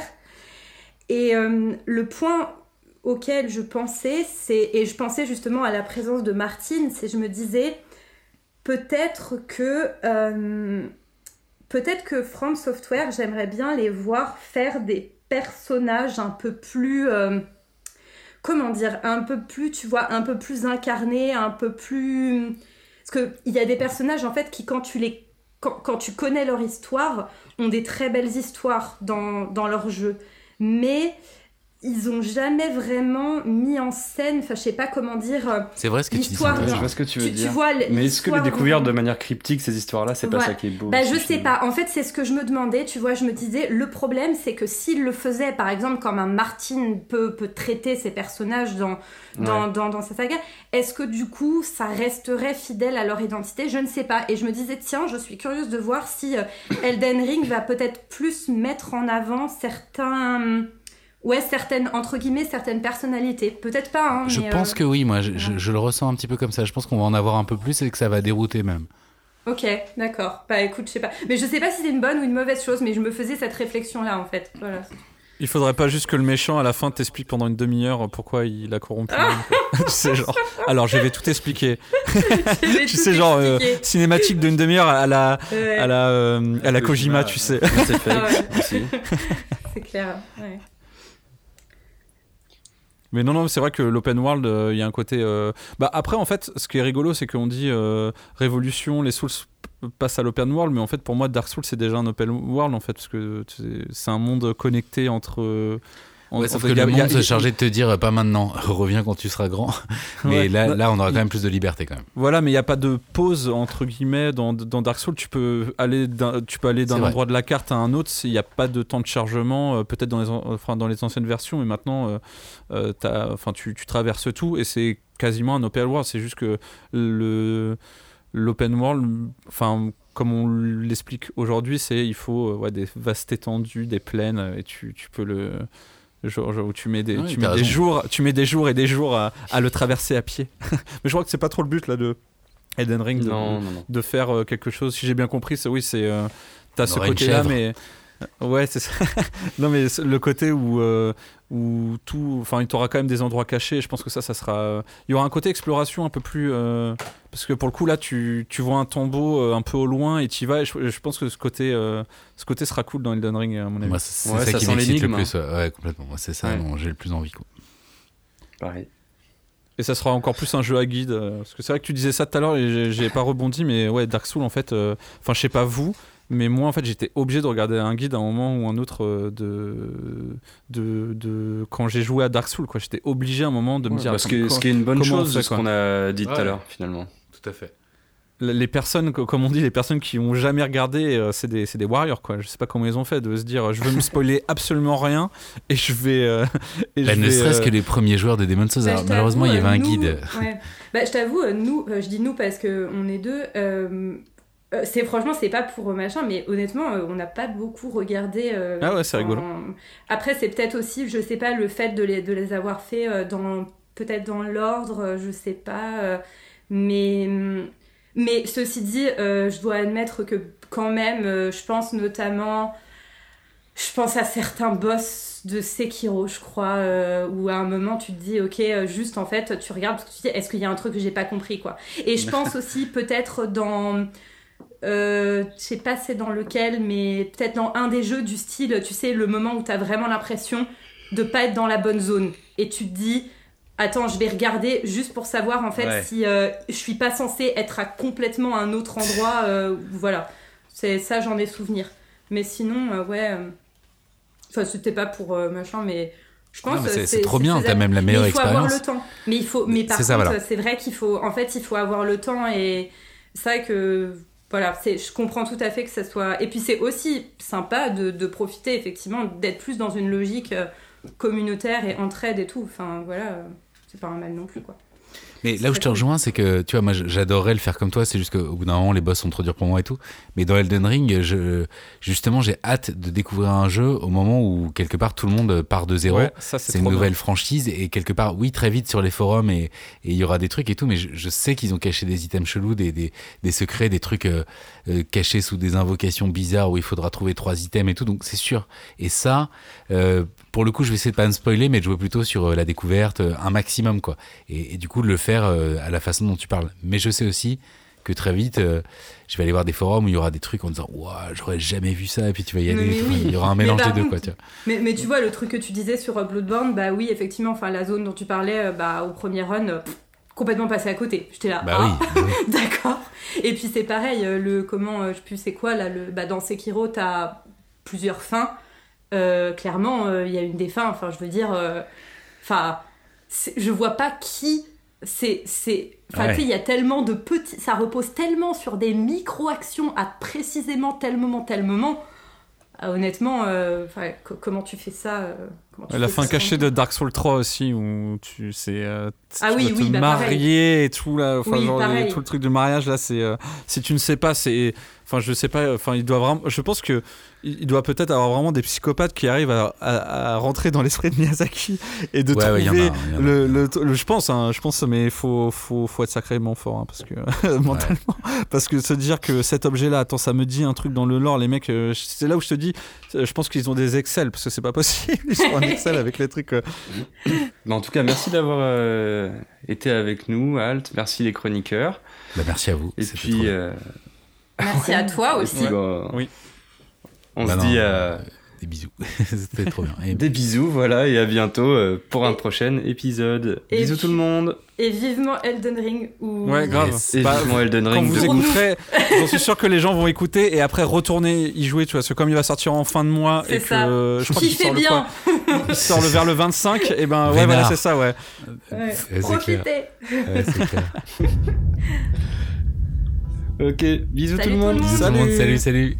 Et euh, le point auquel je pensais, c'est et je pensais justement à la présence de Martine, c'est je me disais peut-être que euh, peut-être que From Software, j'aimerais bien les voir faire des personnages un peu plus euh, comment dire, un peu plus, tu vois, un peu plus incarnés, un peu plus parce que il y a des personnages en fait qui quand tu les quand, quand tu connais leur histoire ont des très belles histoires dans, dans leur jeu. Mais ils ont jamais vraiment mis en scène, enfin je sais pas comment dire. euh, C'est vrai ce que tu dis. Je vois ce que tu veux tu, tu dire. vois Mais est-ce que les découvrir de manière cryptique, ces histoires-là, c'est pas ça qui est beau Bah je sais finalement. pas. En fait c'est ce que je me demandais. Tu vois, je me disais le problème c'est que s'il le faisait par exemple comme un Martin peut, peut traiter ses personnages dans dans, Ouais. dans, dans sa saga, est-ce que du coup ça resterait fidèle à leur identité? Je ne sais pas. Et je me disais tiens, je suis curieuse de voir si euh, Elden Ring va peut-être plus mettre en avant certains ouais certaines entre guillemets certaines personnalités. Peut-être pas. Hein, Je mais, pense euh, que oui, moi je, je- je le ressens un petit peu comme ça. Je pense qu'on va en avoir un peu plus et que ça va dérouter même. Ok, d'accord. Bah écoute, je sais pas. Mais je sais pas si c'est une bonne ou une mauvaise chose, mais je me faisais cette réflexion-là en fait. Voilà. Il faudrait pas juste que le méchant à la fin t'explique pendant une demi-heure pourquoi il a corrompu. tu sais genre. Alors je vais tout expliquer. Tu tout sais genre euh, cinématique d'une demi-heure à la Ouais. à la euh, à la Kojima, tu sais. C'est fait Ah ouais. aussi. C'est clair. Ouais. Mais non, non, c'est vrai que l'open world, euh, il y a un côté. euh, Bah après, en fait, ce qui est rigolo, c'est qu'on dit euh, révolution, les Souls passent à l'open world, mais en fait, pour moi, Dark Souls, c'est déjà un open world, en fait, parce que c'est un monde connecté entre. Euh, Ouais, sauf que le a- monde se chargeait de te dire pas maintenant, reviens quand tu seras grand. Mais Ouais. là, Bah, là, on aura quand même plus de liberté quand même. Voilà, mais il n'y a pas de pause entre guillemets dans, dans Dark Souls. Tu peux aller d'un, tu peux aller d'un vrai. endroit de la carte à un autre. Il n'y a pas de temps de chargement. euh, peut-être dans les, enfin, dans les anciennes versions, mais maintenant, euh, euh, enfin, tu, tu traverses tout et c'est quasiment un open world. C'est juste que le l'open world, enfin comme on l'explique aujourd'hui, c'est il faut euh, ouais, des vastes étendues, des plaines et tu, tu peux le genre, genre où tu mets des Ouais, tu t'as mets des raison. jours tu mets des jours et des jours à, à le traverser à pied. mais je crois que c'est pas trop le but là de Elden Ring de, Non, non, non. de faire euh, quelque chose. Si j'ai bien compris, c'est oui, c'est euh, t'as ce côté-là, mais euh, ouais, c'est ça. non, mais le côté où euh, où tout, enfin, il t'aura quand même des endroits cachés. Je pense que ça, ça sera. euh, Il y aura un côté exploration un peu plus euh, parce que pour le coup là, tu, tu vois un tombeau euh, un peu au loin et tu y vas. Et je, je pense que ce côté euh, ce côté sera cool dans Elden Ring à mon avis. Moi, c'est Ouais, ça, ça qui m'excite le plus. Ouais, Ouais, complètement. Moi, c'est ça Ouais. dont j'ai le plus envie. Quoi. Pareil. Et ça sera encore plus un jeu à guide. euh, parce que c'est vrai que tu disais ça tout à l'heure et j'ai- pas rebondi, mais ouais, Dark Souls, en fait, euh, enfin, je sais pas vous, mais moi, en fait, j'étais obligé de regarder un guide à un moment ou un autre euh, de, de, de- quand j'ai joué à Dark Souls, quoi. J'étais obligé à un moment de me Ouais, dire. parce que, quoi- ce qui est une bonne chose fait, de ce qu'on a dit tout à l'heure, finalement. Tout à fait. les personnes, co- comme on dit, les personnes qui ont jamais regardé, euh, c'est des, c'est des warriors, quoi. Je sais pas comment ils ont fait de se dire, je veux me spoiler absolument rien et je vais. euh, et Bah, je ne vais, serait-ce euh, que les premiers joueurs de Demon's Souls. Bah, malheureusement, il y avait un nous- guide. ouais. Bah, je t'avoue, nous, je dis nous parce que on est deux. euh, euh, c'est franchement, c'est pas pour machin, mais honnêtement, euh, on n'a pas beaucoup regardé. euh, Ah ouais, c'est en- rigolo. Après, c'est peut-être aussi, je sais pas, le fait de les, de les avoir fait euh, dans peut-être dans l'ordre, euh, je sais pas, euh, mais mais ceci dit, euh, je dois admettre que quand même, euh, je pense notamment, je pense à certains boss de Sekiro, je crois, euh, où à un moment tu te dis, ok, euh, juste en fait, tu regardes parce que tu te dis, est-ce qu'il y a un truc que j'ai pas compris, quoi. Et je pense aussi peut-être dans, euh, je sais pas c'est dans lequel, mais peut-être dans un des jeux du style, tu sais, le moment où t'as vraiment l'impression de pas être dans la bonne zone. Et tu te dis, attends, je vais regarder juste pour savoir en fait Ouais. si euh, je suis pas censée être à complètement un autre endroit. euh, voilà. C'est ça, j'en ai souvenir. Mais sinon, ouais. Enfin, c'était pas pour machin, mais je pense c'est- trop bien, t'as même la meilleure mais il faut avoir expérience. le temps. Mais il faut, mais par contre, voilà. c'est vrai qu'il faut, en fait, il faut avoir le temps et c'est vrai que voilà, je comprends tout à fait que ça soit. Et puis c'est aussi sympa de, profiter effectivement d'être plus dans une logique euh, communautaire et entraide et tout. Enfin voilà, euh, c'est pas mal non plus quoi. Mais là où je te rejoins, c'est que tu vois, moi j'adorerais le faire comme toi, c'est juste qu'au bout d'un moment les boss sont trop durs pour moi et tout. Mais dans Elden Ring, je, justement, j'ai hâte de découvrir un jeu au moment où quelque part tout le monde part de zéro. Ouais, ça, c'est c'est une nouvelle franchise et quelque part, oui, très vite sur les forums et et il y aura des trucs et tout, mais je, je sais qu'ils ont caché des items chelous, des, des, des secrets, des trucs euh, euh, cachés sous des invocations bizarres où il faudra trouver trois items et tout, donc c'est sûr. Et ça, euh, pour le coup, je vais essayer de pas me spoiler, mais de jouer plutôt sur euh, la découverte, euh, un maximum, quoi. Et, et du coup, de le faire euh, à la façon dont tu parles. Mais je sais aussi que très vite, euh, je vais aller voir des forums où il y aura des trucs en disant Ouah, j'aurais jamais vu ça, et puis tu vas y aller. Et oui. Il y aura un mélange des deux, quoi. Tu vois. Mais, mais tu vois, le truc que tu disais sur Bloodborne, bah oui, effectivement, enfin la zone dont tu parlais, bah au premier run, pff, complètement passé à côté. J'étais là. Bah ah, oui, bah oui. D'accord. Et puis c'est pareil, le comment, je sais plus c'est quoi là, le, bah dans Sekiro, t'as plusieurs fins. Euh, clairement, euh, il y a une des fins. Enfin, je veux dire, euh, enfin, je vois pas qui. C'est, c'est, enfin, Ouais. tu sais, il y a tellement de petits, ça repose tellement sur des micro-actions à précisément tel moment, tel moment. Ah, honnêtement, euh, comment tu fais ça euh, tu La fais fin cachée de Dark Souls 3 aussi, où tu sais, euh, Ah tu oui, te bah, pareil. et tout là, Oui, genre, tout le truc de mariage là, c'est si tu ne sais pas, c'est, enfin je sais pas, enfin il doit vraiment, je pense que il doit peut-être avoir vraiment des psychopathes qui arrivent à, à- à rentrer dans l'esprit de Miyazaki et de Ouais, trouver a. le, le- le- je pense, hein, je pense, mais il faut, faut, faut être sacrément fort hein, parce que mentalement, parce que se dire que cet objet-là, attends, ça me dit un truc dans le lore, les mecs, euh, c'est là où je te dis, euh, je pense qu'ils ont des Excel parce que c'est pas possible, ils sont en Excel avec les trucs. euh, Bah, en tout cas, merci d'avoir euh, été avec nous, Alt. Merci les chroniqueurs. Bah, merci à vous. Et puis, euh, Merci à toi aussi. bah, Oui. On Bah se non, dit euh, euh, Des bisous. c'était trop bien. Et des bisous, voilà, et à bientôt euh, pour un Et- prochain épisode. et bisous puis- tout le monde. Et vivement Elden Ring ou Ouais, grave. Yes. Et Bah, vivement Elden quand Ring. vous. Pour nous. écouterez, j'en suis sûr que les gens vont écouter et après retourner y jouer, tu vois, parce que comme il va sortir en fin de mois et que ça. je crois qu'il sort le bien. quoi Il sort le vers le 25 et ben ouais Vénard. voilà c'est ça ouais. Ouais. c'est clair. Profitez. Ouais, c'est clair. Ok, bisous Salut tout le monde. tout le monde. Le monde. Salut, salut.